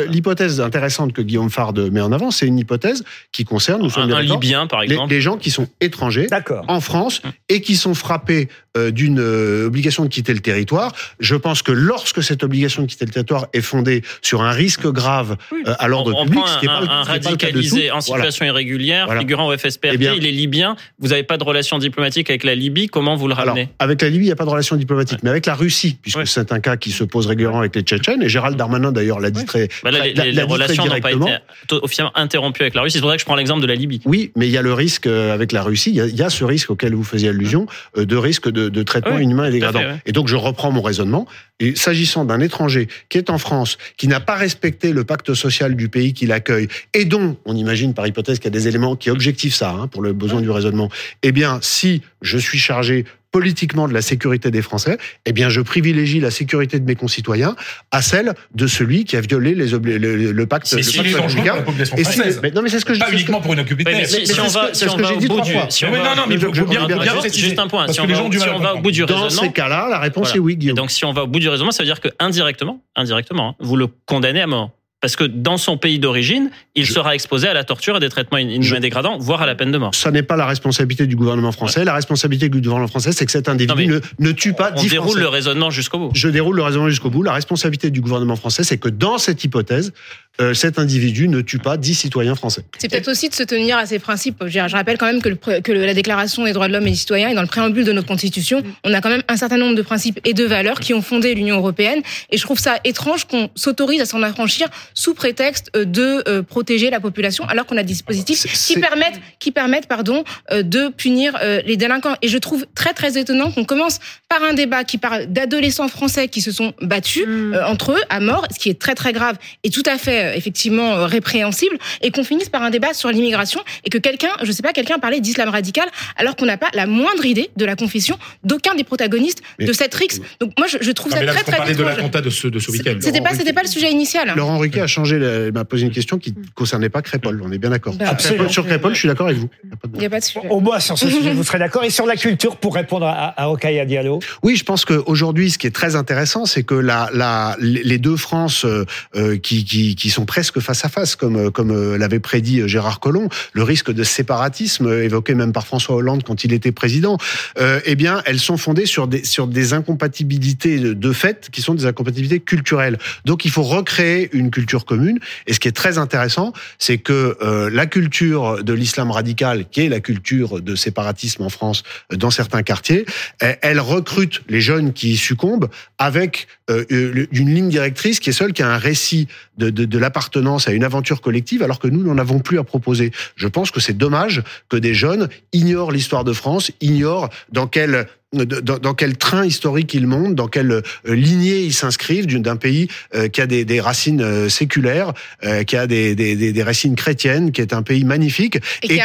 l'hypothèse intéressante que Guillaume Fard met en avant, c'est une hypothèse qui concerne, nous sommes Un, Libyen, par exemple. les gens qui sont étrangers D'accord. en France et qui sont frappés euh, d'une euh, obligation de quitter le territoire. Je pense que lorsque cette obligation de quitter le territoire est fondée sur un risque grave euh, à l'ordre public, prend ce qui n'est un, pas, le- un ce qui pas de radicalisé en voilà. situation irrégulière, Voilà. figurant au FSPRT, Eh bien- il est libyen, vous n'avez pas de relation diplomatique avec la Libye, comment vous le Alors, ramenez? avec la Libye, il n'y a pas de relation diplomatique, mais avec la Russie, puisque Ouais. c'est un cas qui se pose régulièrement avec les Tchétchènes, et Gérald Darmanin d'ailleurs l'a dit très, Bah là, les, l'a- les- relations n'ont pas été officiellement interrompues avec la Russie. C'est pour ça que je prends l'exemple de la Libye. Oui, mais il y a le risque euh, avec la Russie, il y a, il y a ce risque auquel vous faisiez allusion, euh, de risque de, de traitement inhumain et dégradant. fait, ouais. Et donc je reprends mon raisonnement. Et s'agissant d'un étranger qui est en France, qui n'a pas respecté le pacte social du pays qui l'accueille, et dont on imagine par hypothèse qu'il y a des éléments qui objectifent ça, hein, pour le besoin du raisonnement, eh bien si je suis chargé politiquement de la sécurité des Français, eh bien je privilégie la sécurité de mes concitoyens à celle de celui qui a violé les obli- le, le pacte, C'est si pacte dangereux pour la population Et si- française. mais non mais c'est ce que je Pas c'est ce que- uniquement pour une occupée Oui, mais si, mais si c'est on ce va, que- si on va j'ai au dit bout trois du, fois. si on Mais va- non, non, mais je- faut bien, bien préciser. juste un point. Si on va, si au bout du Dans raisonnement, ces cas-là, la réponse est oui, donc, si on va au bout du raisonnement, ça veut dire que indirectement, indirectement, hein, vous le condamnez à mort. Parce que dans son pays d'origine, il Je- sera exposé à la torture et des traitements inhumains Je- dégradants, voire à la peine de mort. Ça n'est pas la responsabilité du gouvernement français. La responsabilité du gouvernement français, c'est que cet individu ne, ne tue pas On déroule Français. le raisonnement jusqu'au bout. Je déroule le raisonnement jusqu'au bout. La responsabilité du gouvernement français, c'est que dans cette hypothèse, euh, cet individu ne tue pas dix citoyens français. C'est peut-être aussi de se tenir à ces principes. Je, rappelle quand même que, le pré- que le- la Déclaration des droits de l'homme et des citoyens est dans le préambule de notre Constitution. On a quand même un certain nombre de principes et de valeurs qui ont fondé l'Union européenne. Et je trouve ça étrange qu'on s'autorise à s'en affranchir sous prétexte euh, de euh, protéger la population, alors qu'on a des dispositifs C'est- qui permettent, qui permettent, pardon, euh, de punir euh, les délinquants. Et je trouve très très étonnant qu'on commence par un débat qui parle d'adolescents français qui se sont battus Mm. euh, entre eux à mort, ce qui est très très grave et tout à fait euh, effectivement euh, répréhensible, et qu'on finisse par un débat sur l'immigration et que quelqu'un, je sais pas, quelqu'un parlait d'islam radical alors qu'on n'a pas la moindre idée de la confession d'aucun des protagonistes Mais- de cette rixe. Donc moi je, je trouve Non, ça mais là, très très parlait de l'attentat de ce, de ce week-end. C'était pas, c'était pas le sujet initial. Laurent Ruquier a changé, la- m'a posé une question qui ne concernait pas Crépol. On est bien d'accord. Bah, Sur Crépol- Sur Crépol, je suis d'accord avec vous. Il n'y a pas de sujet. Au moins sur ce sujet, vous serez d'accord. Et sur la culture, pour répondre à, à Rokhaya Diallo. Oui, je pense qu'aujourd'hui, ce qui est très intéressant, c'est que la, la, les deux France euh, euh, qui, qui, qui sont presque face à face, comme, euh, comme euh, l'avait prédit euh, Gérard Collomb, le risque de séparatisme évoqué même par François Hollande quand il était président, euh, eh bien, elles sont fondées sur des, sur des incompatibilités de, fait qui sont des incompatibilités culturelles. Donc, il faut recréer une culture commune. Et ce qui est très intéressant, c'est que euh, la culture de l'islam radical, qui est la culture de séparatisme en France dans certains quartiers, elle- elle recrute les jeunes qui y succombent avec euh, une ligne directrice qui est seule qui a un récit de, de, de l'appartenance à une aventure collective, alors que nous n'en avons plus à proposer. Je pense que c'est dommage que des jeunes ignorent l'histoire de France, ignorent dans quelle dans, dans quel train historique ils montent, dans quelle euh, lignée ils s'inscrivent d'une- d'un pays euh, qui a des, des racines euh, séculaires, euh, qui a des, des, des, des racines chrétiennes, qui est un pays magnifique Et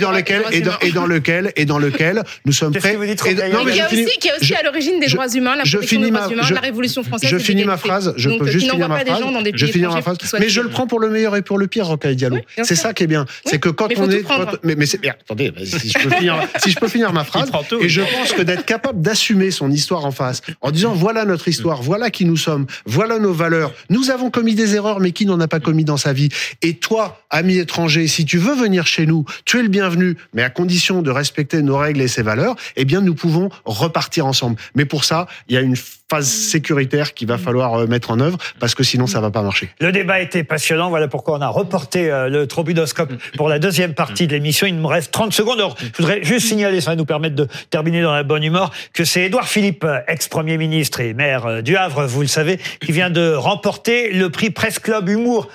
dans lequel et dans, et dans lequel et dans lequel nous sommes Qu'est-ce prêts. que vous dites, et- non, mais a finis- aussi, qui a aussi je- à l'origine des je- droits humains, la je protection finis des ma- droits humains, je- la Révolution française. je finis ma phrase. Je peux juste finir ma phrase. Je finis ma phrase. Mais je le prends pour le meilleur et pour le pire, Rocaille Diallo. C'est ça qui est bien. C'est que quand on est, mais, attendez, si je peux finir, ma phrase. Et je pense que d'être capable d'assumer son histoire en face, en disant voilà notre histoire, voilà qui nous sommes, voilà nos valeurs. Nous avons commis des erreurs, mais qui n'en a pas commis dans sa vie Et toi, ami étranger, si tu veux venir chez nous, tu es le bienvenu, mais à condition de respecter nos règles et ses valeurs. Eh bien, nous pouvons repartir ensemble. Mais pour ça, il y a une phase sécuritaire qu'il va falloir euh, mettre en œuvre, parce que sinon, ça va pas marcher. Le débat était passionnant. Voilà pourquoi on a reporté euh, le trombinoscope pour la deuxième partie de l'émission. Il me reste 30 secondes. Alors, je voudrais juste signaler, ça va nous permettre de terminer dans la bonne humeur, que c'est Édouard Philippe, euh, ex-premier ministre et maire du Havre, vous le savez, qui vient de remporter le prix Presse Club Humour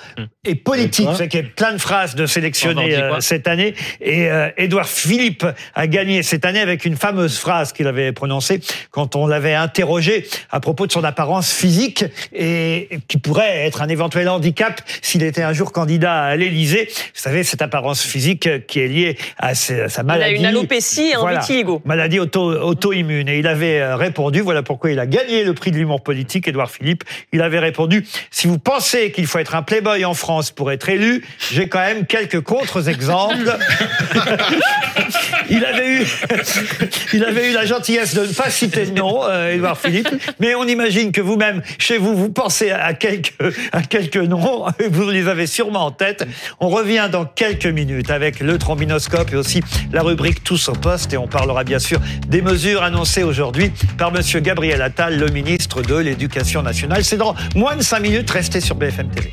et Politique. Vous savez qu'il y a plein de phrases de euh, cette année. Et Édouard Philippe a gagné cette année avec une fameuse phrase qu'il avait prononcée quand on l'avait interrogé à propos de son apparence physique et et qui pourrait être un éventuel handicap s'il était un jour candidat à l'Élysée. Vous savez, cette apparence physique qui est liée à sa sa Il maladie. a une alopécie et un Voilà. vitiligo. Maladie auto, auto-immune. Et il avait euh, répondu, voilà pourquoi il a gagné le prix de l'humour politique, Édouard Philippe. Il avait répondu, si vous pensez qu'il faut être un playboy en France pour être élu, j'ai quand même quelques contre-exemples. il avait eu, il avait eu la gentillesse de ne pas citer de nom, euh, Édouard Philippe. Mais on imagine que vous-même, chez vous, vous pensez à quelques, à quelques noms. Vous les avez sûrement en tête. On revient dans quelques minutes avec le trombinoscope et aussi la rubrique Tous au poste. Et on parlera bien sûr des mesures annoncées aujourd'hui par Monsieur Gabriel Attal, le ministre de l'Éducation nationale. C'est dans moins de cinq minutes. Restez sur BFM TV.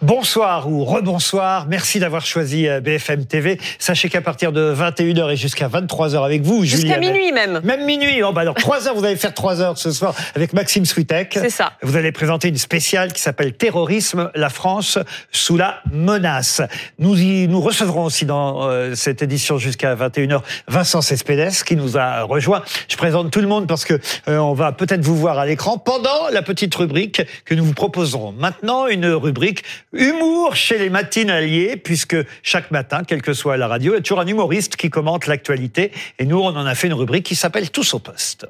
Bonsoir ou rebonsoir. Merci d'avoir choisi euh, BFM TV. Sachez qu'à partir de 21h et jusqu'à 23h avec vous, Jusqu'à minuit même. Même minuit. Oh, bah alors, 3 heures, vous allez faire 3 heures ce soir avec Maxime Switek. C'est ça. Vous allez présenter une spéciale qui s'appelle Terrorisme, la France sous la menace. Nous y, nous recevrons aussi dans euh, cette édition jusqu'à 21h Vincent Cespedes qui nous a rejoint. Je présente tout le monde parce que euh, on va peut-être vous voir à l'écran pendant la petite rubrique que nous vous proposerons. Maintenant, une rubrique humour chez les matinaliers puisque chaque matin, quelle que soit la radio, il y a toujours un humoriste qui commente l'actualité et nous, on en a fait une rubrique qui s'appelle Tous au poste.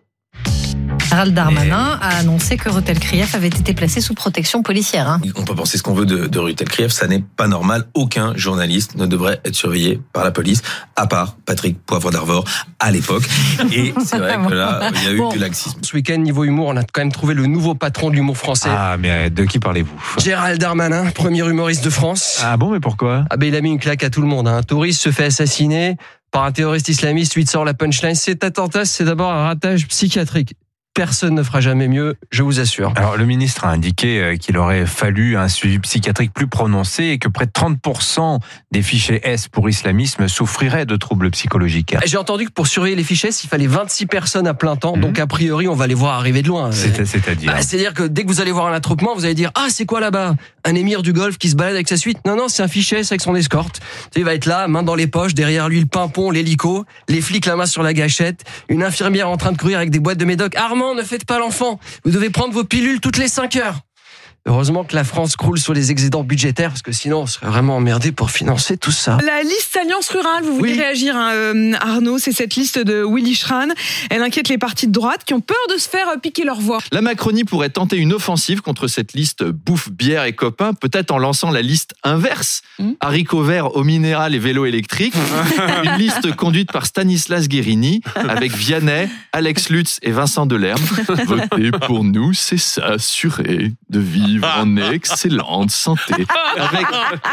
Gérald Darmanin a annoncé que Rotel Krief avait été placé sous protection policière. hein. On peut penser ce qu'on veut de, de Rutel Krief, ça n'est pas normal. Aucun journaliste ne devrait être surveillé par la police, à part Patrick Poivre d'Arvor à l'époque. Et c'est vrai que là, il y a eu Bon. du laxisme. Ce week-end, niveau humour, on a quand même trouvé le nouveau patron de l'humour français. Ah, mais de qui parlez-vous? Gérald Darmanin, premier humoriste de France. Ah bon, mais pourquoi? Ah ben il a mis une claque à tout le monde. hein. Un touriste se fait assassiner par un terroriste islamiste, lui sort la punchline. Cet attentat, c'est d'abord un ratage psychiatrique. Personne ne fera jamais mieux, je vous assure. Alors, le ministre a indiqué euh, qu'il aurait fallu un suivi psychiatrique plus prononcé et que près de 30% des fichiers S pour islamisme souffriraient de troubles psychologiques. J'ai entendu que pour surveiller les fichiers, il fallait 26 personnes à plein temps. Donc, a priori, on va les voir arriver de loin. C'est- C'est-à-dire Bah, C'est-à-dire que dès que vous allez voir un attroupement, vous allez dire Ah, c'est quoi là-bas? Un émir du Golfe qui se balade avec sa suite? Non, non, c'est un fichier, c'est avec son escorte. Il va être là, main dans les poches, derrière lui le pimpon, l'hélico, les flics la main sur la gâchette, une infirmière en train de courir avec des boîtes de médoc. Armand, ne faites pas l'enfant. Vous devez prendre vos pilules toutes les 5 heures Heureusement que la France croule sur les excédents budgétaires, parce que sinon on serait vraiment emmerdé pour financer tout ça. La liste Alliance Rurale, vous voulez Oui. réagir, hein, euh, Arnaud C'est cette liste de Willy Schran. Elle inquiète les partis de droite qui ont peur de se faire euh, piquer leur voix. La Macronie pourrait tenter une offensive contre cette liste bouffe, bière et copains, peut-être en lançant la liste inverse. Hmm. Haricots verts, eau minérale et vélo électrique. une liste conduite par Stanislas Guérini, avec Vianney, Alex Lutz et Vincent Delerme. Voter pour nous, c'est s'assurer de vivre vivre en excellente santé. Avec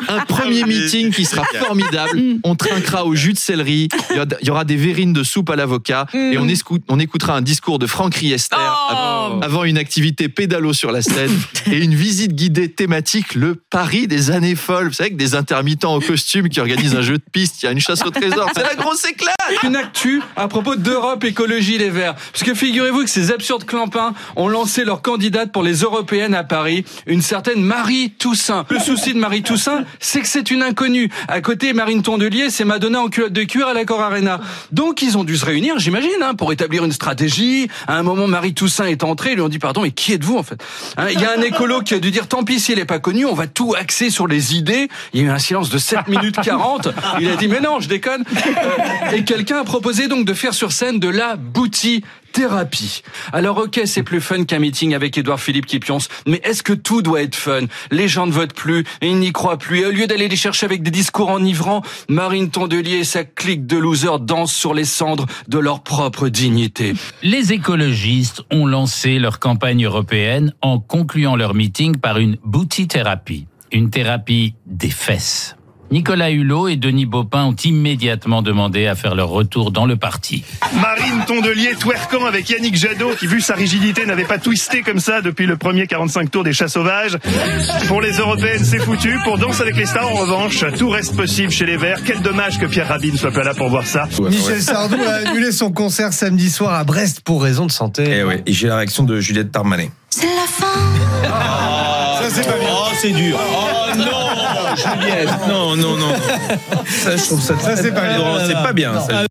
un premier meeting qui sera formidable. On trinquera au jus de céleri. Il y aura- des verrines de soupe à l'avocat. Et on, on écoutera un discours de Franck Riester av- avant une activité pédalo sur la scène et une visite guidée thématique, le Paris des années folles. Vous savez, avec des intermittents en costume qui organisent un jeu de piste. Il y a une chasse au trésor. C'est la grosse éclate. Une actu à propos d'Europe Écologie Les Verts. Parce que figurez-vous que ces absurdes clampins ont lancé leur candidate pour les européennes à Paris, une certaine Marie Toussaint. Le souci de Marie Toussaint, c'est que c'est une inconnue. À côté, Marine Tondelier, c'est Madonna en culotte de cuir à l'accord Arena. Donc ils ont dû se réunir, j'imagine, hein, pour établir une stratégie. À un moment, Marie Toussaint est entrée, ils lui ont dit pardon, mais qui êtes-vous en fait? Hein, Il y a un écolo qui a dû dire tant pis si elle est pas connue, on va tout axer sur les idées. Il y a eu un silence de 7 minutes 40. Il a dit mais non, je déconne. Euh, et quelqu'un a proposé donc de faire sur scène de la boutie thérapie. Alors ok, c'est plus fun qu'un meeting avec Édouard Philippe qui pionce, mais est-ce que tout doit être fun? Les gens ne votent plus, et ils n'y croient plus. Et au lieu d'aller les chercher avec des discours enivrants, Marine Tondelier et sa clique de losers dansent sur les cendres de leur propre dignité. Les écologistes ont lancé leur campagne européenne en concluant leur meeting par une bouti-thérapie, une thérapie des fesses. Nicolas Hulot et Denis Baupin ont immédiatement demandé à faire leur retour dans le parti. Marine Tondelier twerkant avec Yannick Jadot qui vu sa rigidité n'avait pas twisté comme ça depuis le premier 45 tours des chats sauvages. Pour les européennes c'est foutu. Pour Danse avec les stars en revanche, tout reste possible chez les Verts. Quel dommage que Pierre Rabhi ne soit pas là pour voir ça. Michel Sardou a annulé son concert samedi soir à Brest pour raison de santé. Et, ouais, et j'ai la réaction de Juliette Darmanin. C'est la fin. Ça, c'est pas bien. Oh, c'est dur. Oh non, Juliette. Non, non, non. Ça, je trouve ça, Ça, c'est pas bien. C'est pas bien. ça.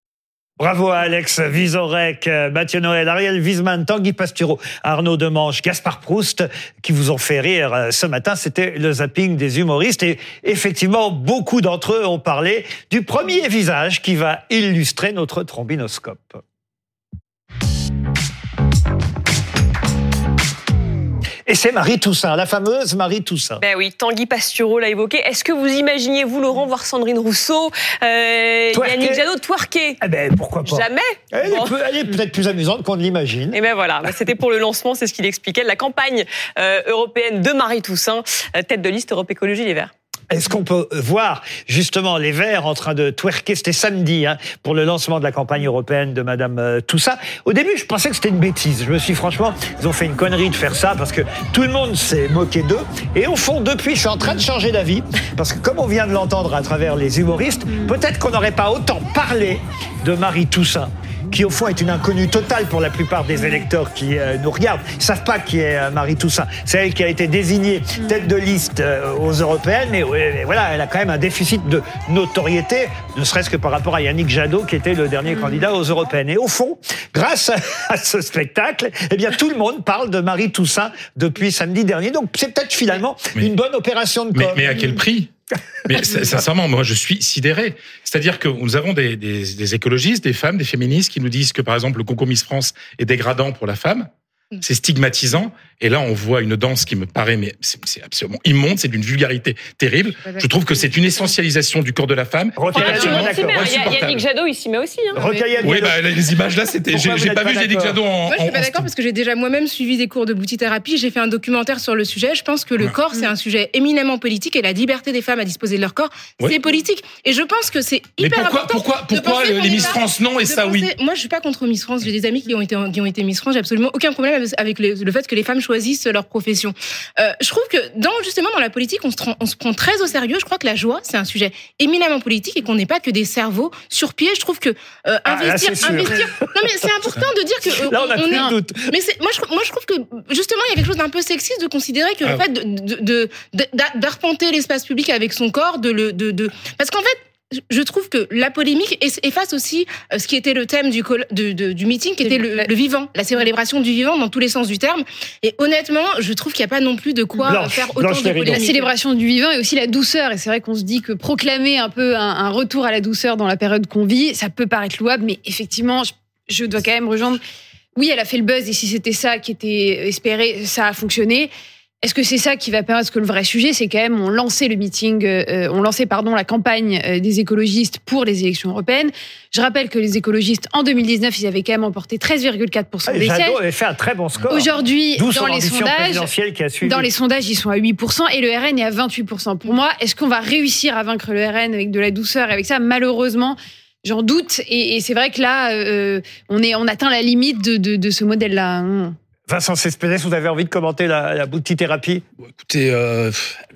Bravo à Alex Vizorek, euh, Mathieu Noël, Ariel Wiesman, Tanguy Pastureau, Arnaud Demange, Gaspard Proust, qui vous ont fait rire euh, ce matin. C'était le zapping des humoristes. Et effectivement, beaucoup d'entre eux ont parlé du premier visage qui va illustrer notre trombinoscope. Et c'est Marie Toussaint, la fameuse Marie Toussaint. Ben oui, Tanguy Pastureau l'a évoqué. Est-ce que vous imaginez, vous, Laurent, voir Sandrine Rousseau, euh. Yannick Jadot twerker? Eh ben, pourquoi pas Jamais Elle est Bon. peu- elle est peut-être plus amusante qu'on ne l'imagine. Et ben voilà, Ben, c'était pour le lancement, c'est ce qu'il expliquait, de la campagne euh, européenne de Marie Toussaint, euh, tête de liste Europe Écologie Les Verts. Est-ce qu'on peut voir justement les Verts en train de twerker? C'était samedi hein, pour le lancement de la campagne européenne de Madame euh, Toussaint. Au début, je pensais que c'était une bêtise. Je me suis franchement, ils ont fait une connerie de faire ça parce que tout le monde s'est moqué d'eux. Et au fond, depuis, je suis en train de changer d'avis parce que comme on vient de l'entendre à travers les humoristes, peut-être qu'on n'aurait pas autant parlé de Marie Toussaint qui au fond est une inconnue totale pour la plupart des électeurs qui euh, nous regardent. Ils savent pas qui est euh, Marie Toussaint. C'est elle qui a été désignée tête de liste euh, aux européennes, mais, mais voilà, elle a quand même un déficit de notoriété, ne serait-ce que par rapport à Yannick Jadot, qui était le dernier candidat aux européennes. Et au fond, grâce à, à ce spectacle, eh bien tout le monde parle de Marie Toussaint depuis samedi dernier. Donc c'est peut-être finalement une bonne opération de Mais, com. mais à quel prix? Mais sin- sincèrement, moi, je suis sidéré. C'est-à-dire que nous avons des écologistes, des femmes, des féministes qui nous disent que, par exemple, le concours Miss France est dégradant pour la femme. C'est stigmatisant. Et là, on voit une danse qui me paraît, mais c'est absolument immonde, c'est d'une vulgarité terrible. Je trouve que c'est une essentialisation du corps de la femme. hein. Il y a. Yannick Jadot, il s'y met aussi. Hein. Oui, bah, les images là, c'était. J'ai pas n'êtes vu pas Yannick Jadot en. Moi, je suis pas d'accord parce que j'ai déjà moi-même suivi des cours de bouti-thérapie. J'ai fait un documentaire sur le sujet. Je pense que le corps, c'est un sujet éminemment politique et la liberté des femmes à disposer de leur corps, c'est politique. Et je pense que c'est Mais hyper pourquoi- important. pourquoi- pourquoi les Miss pas- France non et ça oui Moi, je suis pas contre Miss France. J'ai des amis qui ont été qui ont été Miss France. J'ai absolument aucun problème avec- le, le fait que les femmes choisissent leur profession. Euh, je trouve que dans justement dans la politique, on se, on prend très au sérieux. Je crois que la joie, c'est un sujet éminemment politique et qu'on n'est pas que des cerveaux sur pied. Je trouve que euh, Ah, investir, investir. Non mais c'est important de dire que euh, Là, on a plus est de doute. mais moi je moi je trouve que justement il y a quelque chose d'un peu sexiste de considérer que Ah. le fait de de- de- de- d'a- d'arpenter l'espace public avec son corps de le de, de parce qu'en fait je trouve que la polémique eff- efface aussi euh, ce qui était le thème du, col- de- de- du meeting, qui était le, le vivant, la célébration du vivant dans tous les sens du terme. Et honnêtement, je trouve qu'il n'y a pas non plus de quoi Blanche, faire autant Blanche de. La célébration du vivant et aussi la douceur. Et c'est vrai qu'on se dit que proclamer un peu un, un retour à la douceur dans la période qu'on vit, ça peut paraître louable, mais effectivement, je, je dois quand même rejoindre. Oui, elle a fait le buzz et si c'était ça qui était espéré, ça a fonctionné. Est-ce que c'est ça qui va permettre que le vrai sujet, c'est quand même on lançait le meeting, euh, on lançait pardon la campagne euh, des écologistes pour les élections européennes. Je rappelle que les écologistes en 2019, ils avaient quand même emporté 13,4% Ah, des sièges. avait fait un très bon score. Aujourd'hui, dans les sondages, qui a suivi. dans les sondages, ils sont à 8% et le RN est à 28%. Pour moi, est-ce qu'on va réussir à vaincre le RN avec de la douceur et avec ça? Malheureusement, j'en doute. Et, et c'est vrai que là, euh, on est, on atteint la limite de, de, de ce modèle-là. Vincent Cespedes, vous avez envie de commenter la, la boutithérapie Écoutez, euh,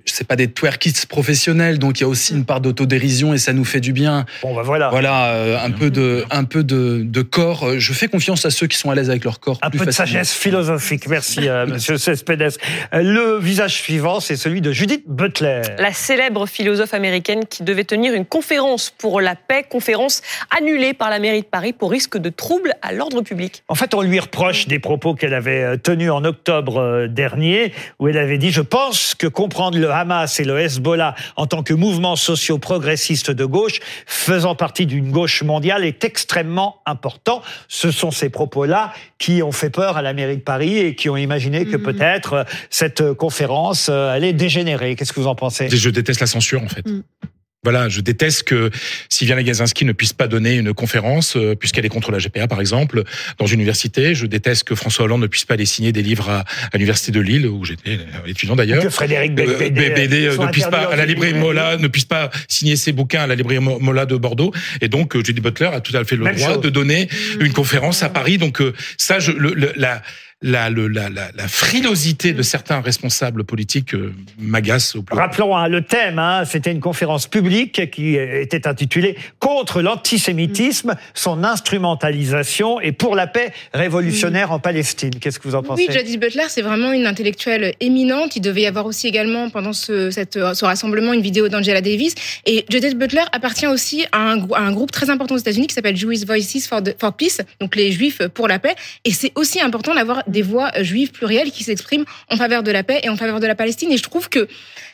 c'est pas des twerkists professionnels, donc il y a aussi une part d'autodérision et ça nous fait du bien. Bon, bah voilà. Voilà, euh, un peu de, un peu de, de corps. Euh, Je fais confiance à ceux qui sont à l'aise avec leur corps. Un peu de sagesse philosophique. Merci, euh, monsieur Cespedes. Euh, Le visage suivant, c'est celui de Judith Butler. La célèbre philosophe américaine qui devait tenir une conférence pour la paix, conférence annulée par la mairie de Paris pour risque de troubles à l'ordre public. En fait, on lui reproche des propos qu'elle avait euh, tenus en octobre euh, dernier, où elle avait dit Je pense que comprendre le Hamas et le Hezbollah en tant que mouvements sociaux progressistes de gauche, faisant partie d'une gauche mondiale, est extrêmement important. Ce sont ces propos-là qui ont fait peur à la mairie de Paris et qui ont imaginé que peut-être euh, cette conférence allait dégénérer. Qu'est-ce que vous en pensez? Je déteste la censure, en fait. Voilà, je déteste que Sylviane Gazinski ne puisse pas donner une conférence, euh, puisqu'elle est contre la GPA, par exemple, dans une université. Je déteste que François Hollande ne puisse pas aller signer des livres à, à l'université de Lille, où j'étais euh, étudiant d'ailleurs. Que Frédéric Becbédé, euh, ne puisse pas, à la librairie. Mola, ne puisse pas signer ses bouquins à la librairie Mo- Mola de Bordeaux. Et donc, Judy Butler a tout à fait le Même droit chose. de donner une conférence à Paris. Donc, ça, je, le, le- la, la, le- la, la, la frilosité de certains responsables politiques euh, m'agace au plus. Rappelons hein, le thème, hein, c'était une conférence publique qui était intitulée Contre l'antisémitisme, son instrumentalisation et pour la paix révolutionnaire en Palestine. Qu'est-ce que vous en pensez? Oui, Judith Butler, c'est vraiment une intellectuelle éminente. Il devait y avoir aussi également pendant ce, cette, ce rassemblement une vidéo d'Angela Davis. Et Judith Butler appartient aussi à un, grou- à un groupe très important aux États-Unis qui s'appelle Jewish Voices for, the- for Peace, donc les Juifs pour la paix. Et c'est aussi important d'avoir des voix euh, juives plurielles qui s'expriment en faveur de la paix et en faveur de la Palestine. Et je trouve que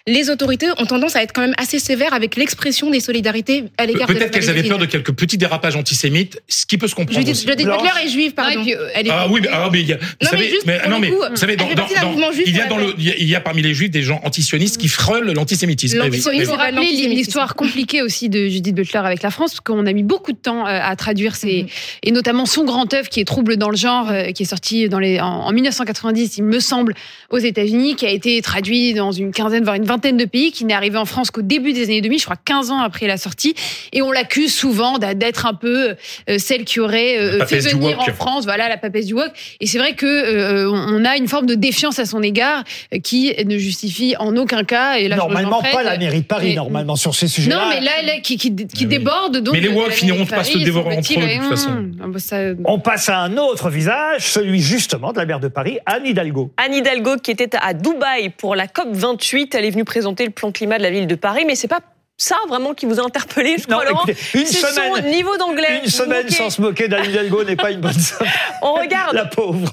les autorités ont tendance à être quand même assez sévères avec l'expression des solidarités à l'égard de la Peut-être qu'elles avaient peur de quelques petits dérapages antisémites, ce qui peut se comprendre. Judith, Butler est juive, pardon. Elle est- Ah oui, mais, ah, mais il y a, vous savez, juste mais, pour non, le mais coup, vous savez, elle dans, dans, dans- il y a pour dans la le, il y a- il y a parmi les juifs des gens antisionistes qui frôlent l'antisémitisme. Oui, Il faut, rappeler l'histoire compliquée aussi de Judith Butler avec la France, parce qu'on a mis beaucoup de temps euh, à traduire ses, et notamment son grand œuvre qui est Trouble dans le genre, euh, qui est sorti dans les, en, en 1990, il me semble, aux États-Unis, qui a été traduit dans une quinzaine, voire une vingtaine de pays, qui n'est arrivé en France qu'au début des années 2000, je crois 15 ans après la sortie, et on l'accuse souvent d'être un peu euh, celle qui aurait euh, La fait venir en France, voilà, la papesse du wok. Et c'est vrai que euh, on a une forme de défiance à son égard euh, qui ne justifie en aucun cas. Et là, je Normalement, pas la mairie de Paris, mais- normalement, sur ces sujets-là. non, mais là, là qui, qui, qui déborde. Donc, Mais les la finiront par se dévorer entre eux, de toute façon. hum, ah bah ça- On passe à un autre visage, celui justement de la maire de Paris, Anne Hidalgo. Anne Hidalgo qui était à Dubaï pour la COP 28, elle est venue présenter le plan climat de la ville de Paris, mais c'est pas ça vraiment qui vous a interpellé, je crois, Non, Laurent. écoutez, une semaine- son niveau d'anglais. Une semaine sans se moquer d'Anne Hidalgo n'est pas une bonne somme. On regarde. La pauvre.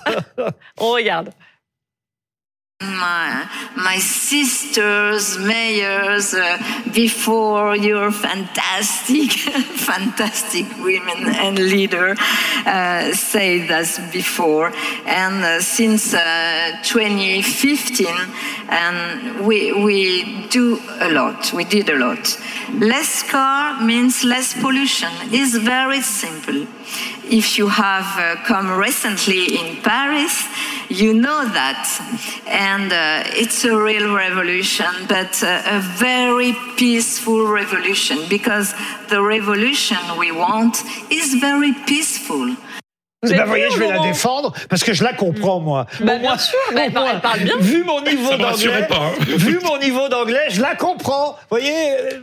On regarde. My, my sisters, mayors, uh, before your fantastic, fantastic women and leader uh, said that before. And uh, since uh, 2015, and we, we do a lot, we did a lot. Less car means less pollution. It's very simple. If you have uh, come recently in Paris, you know that. And uh, it's a real revolution, but uh, a very peaceful revolution because the revolution we want is very peaceful. Eh ben, voyez, je vais la défendre parce que je la comprends moi. Bah, bien moins- sûr, elle, parle, elle parle bien. Vu mon niveau d'anglais, pas, hein. vu mon niveau d'anglais, je la comprends. Vous voyez,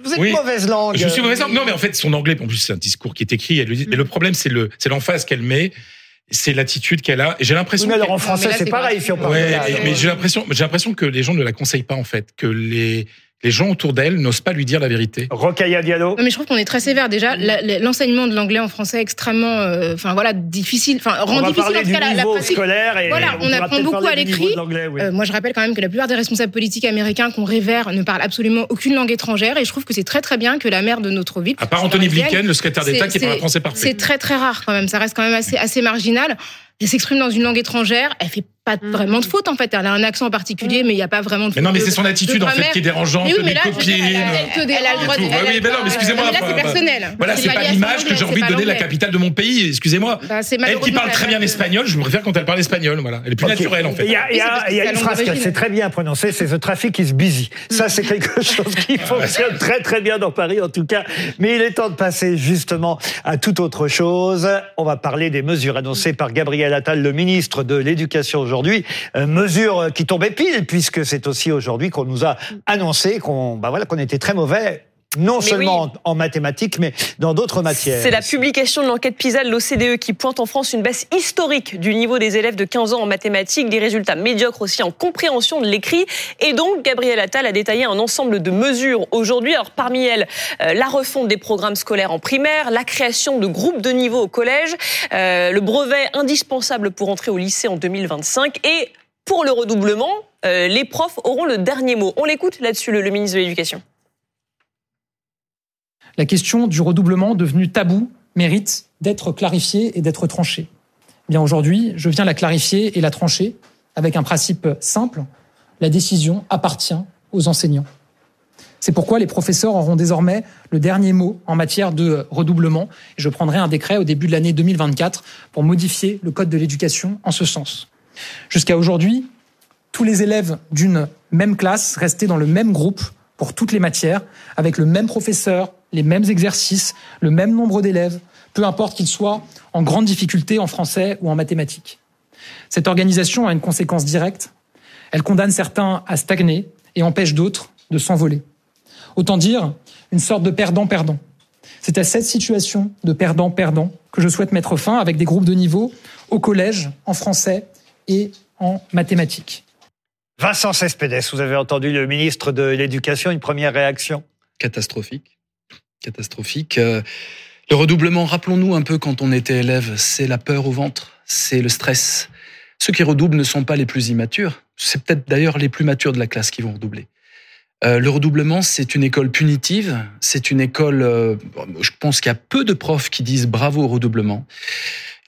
vous êtes Oui. mauvaise langue. Je suis mauvaise langue. Non, mais en fait, son anglais, en plus, c'est un discours qui est écrit. Elle le dit. Mais le problème, c'est le, c'est l'emphase qu'elle met, c'est l'attitude qu'elle a. Et j'ai l'impression. Oui, mais alors en français, c'est pareil si on parle de Ouais, mais j'ai l'impression, j'ai l'impression que les gens ne la conseillent pas en fait, que les les gens autour d'elle n'osent pas lui dire la vérité. Rocaille Diallo. Non, mais je trouve qu'on est très sévère déjà. La- L'enseignement de l'anglais en français est extrêmement, euh, enfin voilà, difficile, enfin rend On va difficile en tout cas la, la pratique. scolaire et voilà, on on, apprend beaucoup à l'écrit. de l'anglais, oui. Euh, moi, je rappelle quand même que la plupart des responsables politiques américains qu'on révère ne parlent absolument aucune langue étrangère, et je trouve que c'est très très bien que la maire de notre ville, À part Anthony Blinken, le secrétaire d'État, qui parle français parfait. C'est très très rare quand même. Ça reste quand même assez assez marginal. Elle s'exprime dans une langue étrangère, elle fait pas vraiment de faute en fait. Elle a un accent particulier, mais il n'y a pas vraiment de Mais non, mais c'est son de attitude en fait qui est dérangeante, Mais oui, mais là, dire, copines. Elle a, elle a le droit de. et tout. elle a oui, le mais non, mais excusez-moi. Mais là, enfin, c'est personnel. Voilà, c'est pas l'image que j'ai envie de donner de la capitale de mon pays. Excusez-moi. Bah, Elle qui parle très bien l'espagnol, je préfère quand elle parle espagnol. Voilà, elle est plus naturelle en fait. Il y a, une phrase qu'elle sait très bien prononcer, c'est The traffic is busy. Ça, c'est quelque chose qui fonctionne très très bien dans Paris en tout cas. Mais il est temps de passer justement à toute autre chose. On va parler des mesures annoncées par Gabriel Attal, le ministre de l'Éducation aujourd'hui. Euh, mesures qui tombaient pile puisque c'est aussi aujourd'hui qu'on nous a annoncé qu'on bah voilà, qu'on était très mauvais. Non Mais seulement oui. en mathématiques, mais dans d'autres matières. C'est la publication de l'enquête PISA de l'OCDE qui pointe en France une baisse historique du niveau des élèves de 15 ans en mathématiques, des résultats médiocres aussi en compréhension de l'écrit. Et donc, Gabriel Attal a détaillé un ensemble de mesures aujourd'hui. Alors, parmi elles, euh, la refonte des programmes scolaires en primaire, la création de groupes de niveau au collège, euh, le brevet indispensable pour entrer au lycée en 2025 et pour le redoublement, euh, les profs auront le dernier mot. On l'écoute là-dessus, le, le ministre de l'Éducation. La question du redoublement devenu tabou mérite d'être clarifiée et d'être tranchée. Eh Bien aujourd'hui, je viens la clarifier et la trancher avec un principe simple la décision appartient aux enseignants. C'est pourquoi les professeurs auront désormais le dernier mot en matière de redoublement. Je prendrai un décret au début de l'année 2024 pour modifier le code de l'éducation en ce sens. Jusqu'à aujourd'hui, tous les élèves d'une même classe restaient dans le même groupe pour toutes les matières, avec le même professeur, les mêmes exercices, le même nombre d'élèves, peu importe qu'ils soient en grande difficulté en français ou en mathématiques. Cette organisation a une conséquence directe. Elle condamne certains à stagner et empêche d'autres de s'envoler. Autant dire une sorte de perdant-perdant. C'est à cette situation de perdant-perdant que je souhaite mettre fin avec des groupes de niveau au collège, en français et en mathématiques. Vincent Cespedes, vous avez entendu le ministre de l'Éducation, une première réaction? Catastrophique. Catastrophique. Euh, Le redoublement, rappelons-nous un peu quand on était élève, c'est la peur au ventre, c'est le stress. Ceux qui redoublent ne sont pas les plus immatures. C'est peut-être d'ailleurs les plus matures de la classe qui vont redoubler. Euh, le redoublement, c'est une école punitive. C'est une école. euh, je pense qu'il y a peu de profs qui disent bravo au redoublement.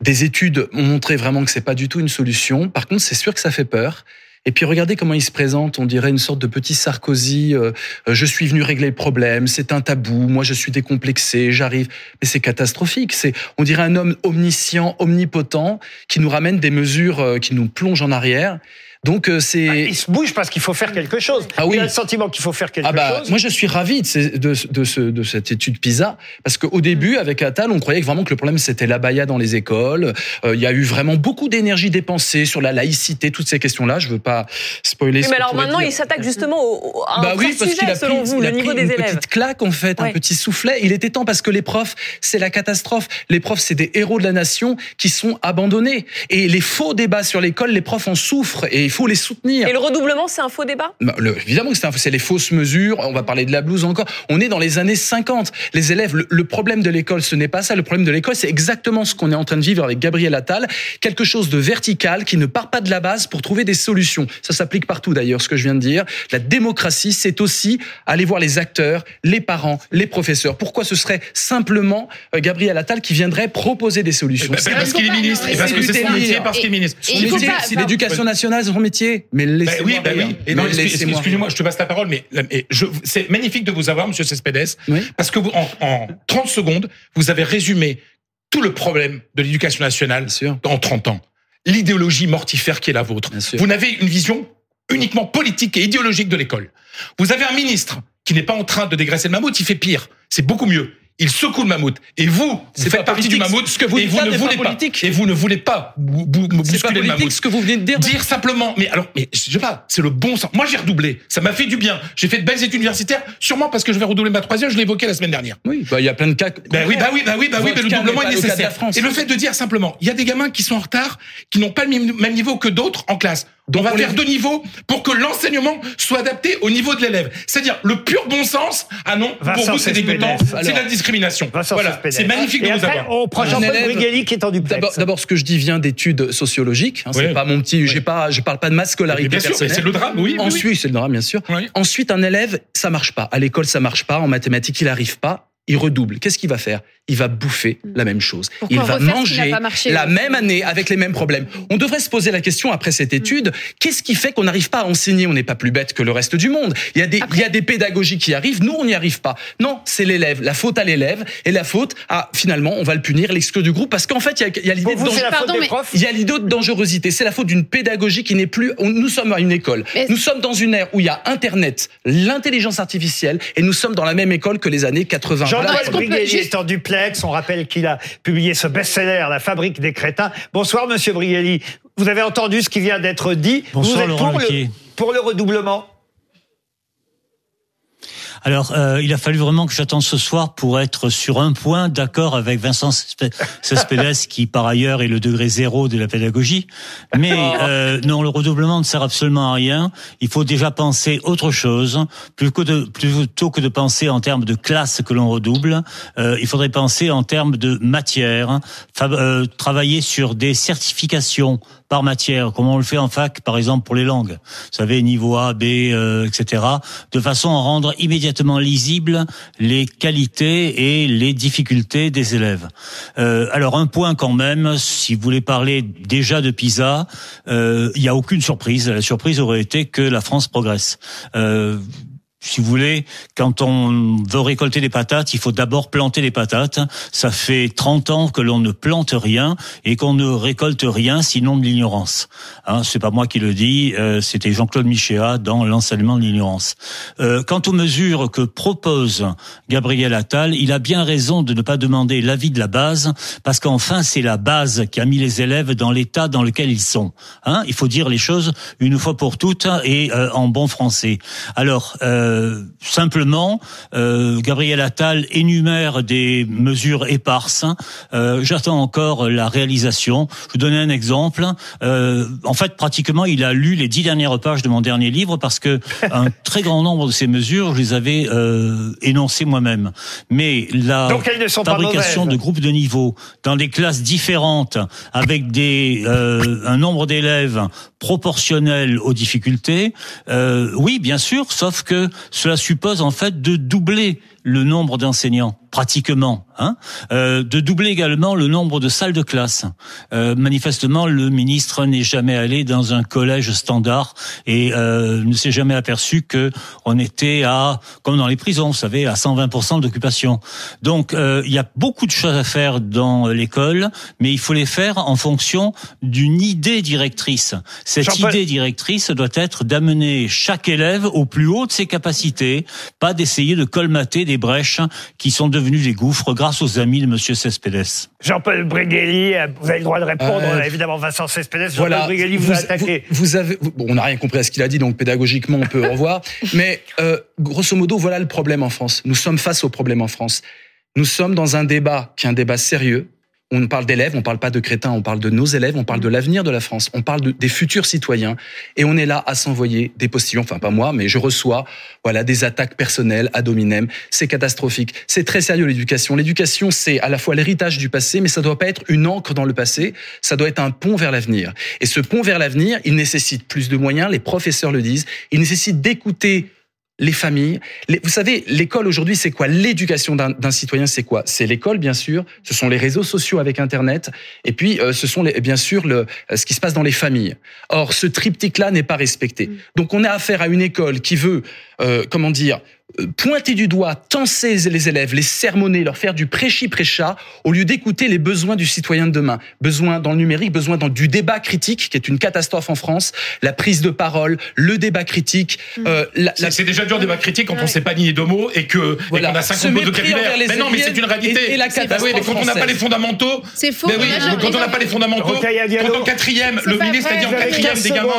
Des études ont montré vraiment que c'est pas du tout une solution. Par contre, c'est sûr que ça fait peur. Et puis regardez comment il se présente, on dirait une sorte de petit Sarkozy. euh, je suis venu régler le problème, c'est un tabou. Moi, je suis décomplexé, j'arrive. Mais c'est catastrophique. C'est, on dirait un homme omniscient, omnipotent, qui nous ramène des mesures euh, qui nous plongent en arrière. Donc euh, c'est. Il se bouge parce qu'il faut faire quelque chose. Ah oui. Il a le sentiment qu'il faut faire quelque Ah bah, chose. moi je suis ravi de, ces- de, de, ce, de cette étude PISA parce qu'au début avec Attal on croyait que vraiment que le problème c'était l'abaya dans les écoles. Euh, Il y a eu vraiment beaucoup d'énergie dépensée sur la laïcité, toutes ces questions-là. Je veux pas spoiler. Oui, ce mais alors maintenant, dire. il s'attaque justement au, à un Bah oui, parce qu'il sujet, a selon pris, vous, il le a niveau pris des une élèves. petite claque en fait, un petit soufflet. Il était temps parce que les profs, c'est la catastrophe. Les profs, c'est des héros de la nation qui sont abandonnés. Et les faux débats sur l'école, les profs en souffrent et il faut les soutenir. Et le redoublement, c'est un faux débat? Bah, le- évidemment que c'est un- c'est les fausses mesures. On va parler de la blouse encore. On est dans les années 50. Les élèves, le, le problème de l'école, ce n'est pas ça. Le problème de l'école, c'est exactement ce qu'on est en train de vivre avec Gabriel Attal. Quelque chose de vertical qui ne part pas de la base pour trouver des solutions. Ça s'applique partout d'ailleurs, ce que je viens de dire. La démocratie, c'est aussi aller voir les acteurs, les parents, les professeurs. Pourquoi ce serait simplement euh, Gabriel Attal qui viendrait proposer des solutions? Eh ben, C'est parce qu'il est ministre, et parce que c'est son métier, parce qu'il est ministre. Son Et métier, c'est l'éducation nationale, c'est métier. Mais Ben laissez-moi oui. Et non, laissez-moi excusez-moi, je te passe la parole, mais, mais je- c'est magnifique de vous avoir, Monsieur Cespedes, parce que vous, en, en 30 secondes, vous avez résumé tout le problème de l'éducation nationale en 30 ans. L'idéologie mortifère qui est la vôtre. Vous n'avez une vision uniquement politique et idéologique de l'école. Vous avez un ministre qui n'est pas en train de dégraisser le mammouth, il fait pire. C'est beaucoup mieux. Il secoue le mammouth. Et vous, vous C'est faites partie du mammouth. Ce que vous et vous ne voulez pas. Et vous ne voulez pas bousculer le mammouth. ce que vous venez de dire. Dire simplement, mais alors, mais je sais pas, c'est le bon sens. Moi, j'ai redoublé. Ça m'a fait du bien. J'ai fait de belles études universitaires, sûrement parce que je vais redoubler ma troisième. Je l'ai évoqué la semaine dernière. Oui, bah, il y a plein de cas. Ben oui, bah oui, bah oui, bah oui, mais le doublement est nécessaire. Et le fait de dire simplement, il y a des gamins qui sont en retard, qui n'ont pas le même niveau que d'autres en classe. Donc on va faire deux niveaux pour que l'enseignement soit adapté au niveau de l'élève. C'est-à-dire le pur bon sens. Ah non, pour vous c'est dégoûtant, c'est de la discrimination. Vincent Voilà, c'est magnifique de Et vous après, avoir. on prend Un Jean-Paul élève- Brigelli qui est en duplex. D'abord, d'abord, ce que je dis vient d'études sociologiques. hein, Oui. C'est pas mon petit. J'ai pas. Je parle pas de ma scolarité bien sûr, personnelle. mais c'est le drame, oui, oui, Ensuite, c'est le drame, bien sûr. Oui. Ensuite, un élève, ça marche pas. À l'école, ça marche pas. En mathématiques, il arrive pas. Il redouble. Qu'est-ce qu'il va faire? Il va bouffer la même chose. Pourquoi il va manger marché, la oui. même année avec les mêmes problèmes. On devrait se poser la question après cette étude, qu'est-ce qui fait qu'on n'arrive pas à enseigner On n'est pas plus bête que le reste du monde. Il y a des, il y a des pédagogies qui arrivent, nous on n'y arrive pas. Non, c'est l'élève, la faute à l'élève et la faute à finalement on va le punir, l'exclure du groupe parce qu'en fait il y a, l'idée de vous, c'est la danger- faute Pardon, des mais- profs il y a l'idée de dangerosité. C'est la faute d'une pédagogie qui n'est plus. Nous sommes à une école. Mais- Nous sommes dans une ère où il y a Internet, l'intelligence artificielle, et nous sommes dans la même école que les années 80. Voilà. Jean-Noël est en On rappelle qu'il a publié ce best-seller, La fabrique des crétins. Bonsoir, monsieur Briguelli. Vous avez entendu ce qui vient d'être dit. Bonsoir, Vous êtes Laurent pour le, Ruquier. pour le redoublement? Alors, euh, il a fallu vraiment que j'attende ce soir pour être sur un point d'accord avec Vincent Cespe- Cespedes, qui par ailleurs est le degré zéro de la pédagogie. Mais euh, non, le redoublement ne sert absolument à rien. Il faut déjà penser autre chose, plutôt que de, plutôt que de penser en termes de classe que l'on redouble. euh, il faudrait penser en termes de matière, euh, travailler sur des certifications par matière, comme on le fait en fac, par exemple pour les langues. Vous savez, niveau A, B, euh, etc. De façon à rendre immédiatement lisibles les qualités et les difficultés des élèves. Euh, alors un point quand même, si vous voulez parler déjà de PISA, euh, il n'y a aucune surprise. La surprise aurait été que la France progresse. Euh, si vous voulez, quand on veut récolter des patates, il faut d'abord planter les patates. Ça fait 30 ans que l'on ne plante rien et qu'on ne récolte rien sinon de l'ignorance. Hein, c'est pas moi qui le dis, euh, c'était Jean-Claude Michéa dans l'enseignement de l'ignorance. Euh, quant aux mesures que propose Gabriel Attal, il a bien raison de ne pas demander l'avis de la base parce qu'enfin c'est la base qui a mis les élèves dans l'état dans lequel ils sont. Hein, il faut dire les choses une fois pour toutes et euh, en bon français. Alors euh, simplement, euh, Gabriel Attal énumère des mesures éparses. Euh, J'attends encore la réalisation. Je vous donner un exemple. Euh, en fait, pratiquement, il a lu les dix dernières pages de mon dernier livre parce que un très grand nombre de ces mesures, je les avais euh, énoncées moi-même. Mais la Donc, fabrication de groupes de niveau dans des classes différentes avec des euh, un nombre d'élèves proportionnel aux difficultés, euh, oui, bien sûr, sauf que cela suppose en fait de doubler le nombre d'enseignants pratiquement, hein, euh, de doubler également le nombre de salles de classe. Euh, manifestement, le ministre n'est jamais allé dans un collège standard et euh, ne s'est jamais aperçu que on était à, comme dans les prisons, vous savez, à 120% d'occupation. Donc, euh, il y a beaucoup de choses à faire dans l'école, mais il faut les faire en fonction d'une idée directrice. Cette idée directrice doit être d'amener chaque élève au plus haut de ses capacités, pas d'essayer de colmater des brèches qui sont devenues des gouffres grâce aux amis de Monsieur Cespedes. Jean-Paul Briguelli, euh, vous avez le droit de répondre. Euh, évidemment, Vincent Cespedes, Jean-Paul Voilà, Briguelli, vous, a attaqué. Vous, vous avez, bon, on n'a rien compris à ce qu'il a dit, donc pédagogiquement on peut au revoir. Mais euh, grosso modo, voilà le problème en France. Nous sommes face au problème en France. Nous sommes dans un débat qui est un débat sérieux. On parle d'élèves, on parle pas de crétins, on parle de nos élèves, on parle de l'avenir de la France, on parle de- des futurs citoyens, et on est là à s'envoyer des postillons. Enfin, pas moi, mais je reçois, voilà, des attaques personnelles ad hominem. C'est catastrophique. C'est très sérieux l'éducation. L'éducation, c'est à la fois l'héritage du passé, mais ça doit pas être une encre dans le passé. Ça doit être un pont vers l'avenir. Et ce pont vers l'avenir, il nécessite plus de moyens. Les professeurs le disent. Il nécessite d'écouter les familles. Les- vous savez, l'école aujourd'hui, c'est quoi? L'éducation d'un citoyen, c'est quoi? C'est l'école, bien sûr. Ce sont les réseaux sociaux avec Internet. Et puis, euh, ce sont les, bien sûr le, euh, ce qui se passe dans les familles. Or, ce triptyque-là n'est pas respecté. Donc, on a affaire à une école qui veut, euh, comment dire, pointer du doigt, tenser les élèves, les sermonner, leur faire du prêchi-prêcha, au lieu d'écouter les besoins du citoyen de demain. Besoin dans le numérique, besoin dans du débat critique, qui est une catastrophe en France, la prise de parole, le débat critique. euh, la- C'est c'est déjà dur le débat critique quand on sait pas nier deux mots et que et Voilà. qu'on a Ce 50 mots de vocabulaire. Mais non, mais c'est une réalité. et- et la Bah oui, mais quand on n'a pas les fondamentaux. C'est faux, Mais on oui, a jamais- quand on n'a pas les fondamentaux. Quand en quatrième, C'est le ministre a dit en quatrième 15 des gamins.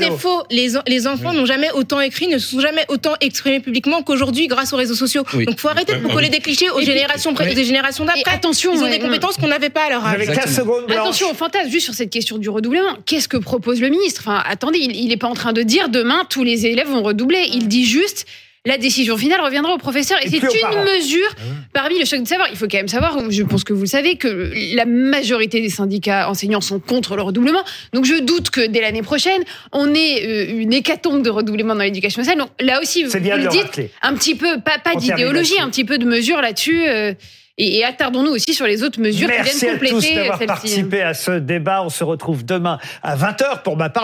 C'est faux. Les enfants n'ont jamais autant écrit, ne se sont jamais autant exprimés publiquement qu'aujourd'hui grâce aux réseaux sociaux. Oui. Donc faut arrêter de vous coller des clichés aux Et puis- générations, Oui. des générations d'après. Attention, ils ont des compétences qu'on n'avait pas à leur âge. avez 15 secondes, Blanche. Attention fantasme, juste sur cette question du redoublement. Qu'est-ce que propose le ministre? Enfin, attendez, il n'est pas en train de dire demain tous les élèves vont redoubler. Il dit juste la décision finale reviendra au professeur. Et, Et c'est une mesure parmi le choc de savoir. Il faut quand même savoir, je pense que vous le savez, que la majorité des syndicats enseignants sont contre le redoublement. Donc je doute que dès l'année prochaine, on ait euh, une hécatombe de redoublement dans l'éducation nationale. Donc là aussi, vous, bien vous le dites, rappeler. un petit peu, pas, pas d'idéologie, un petit peu de mesure là-dessus. euh, Et, et attardons-nous aussi sur les autres mesures Merci qui viennent à tous compléter d'avoir participé à ce débat. On se retrouve demain à 20h pour ma part.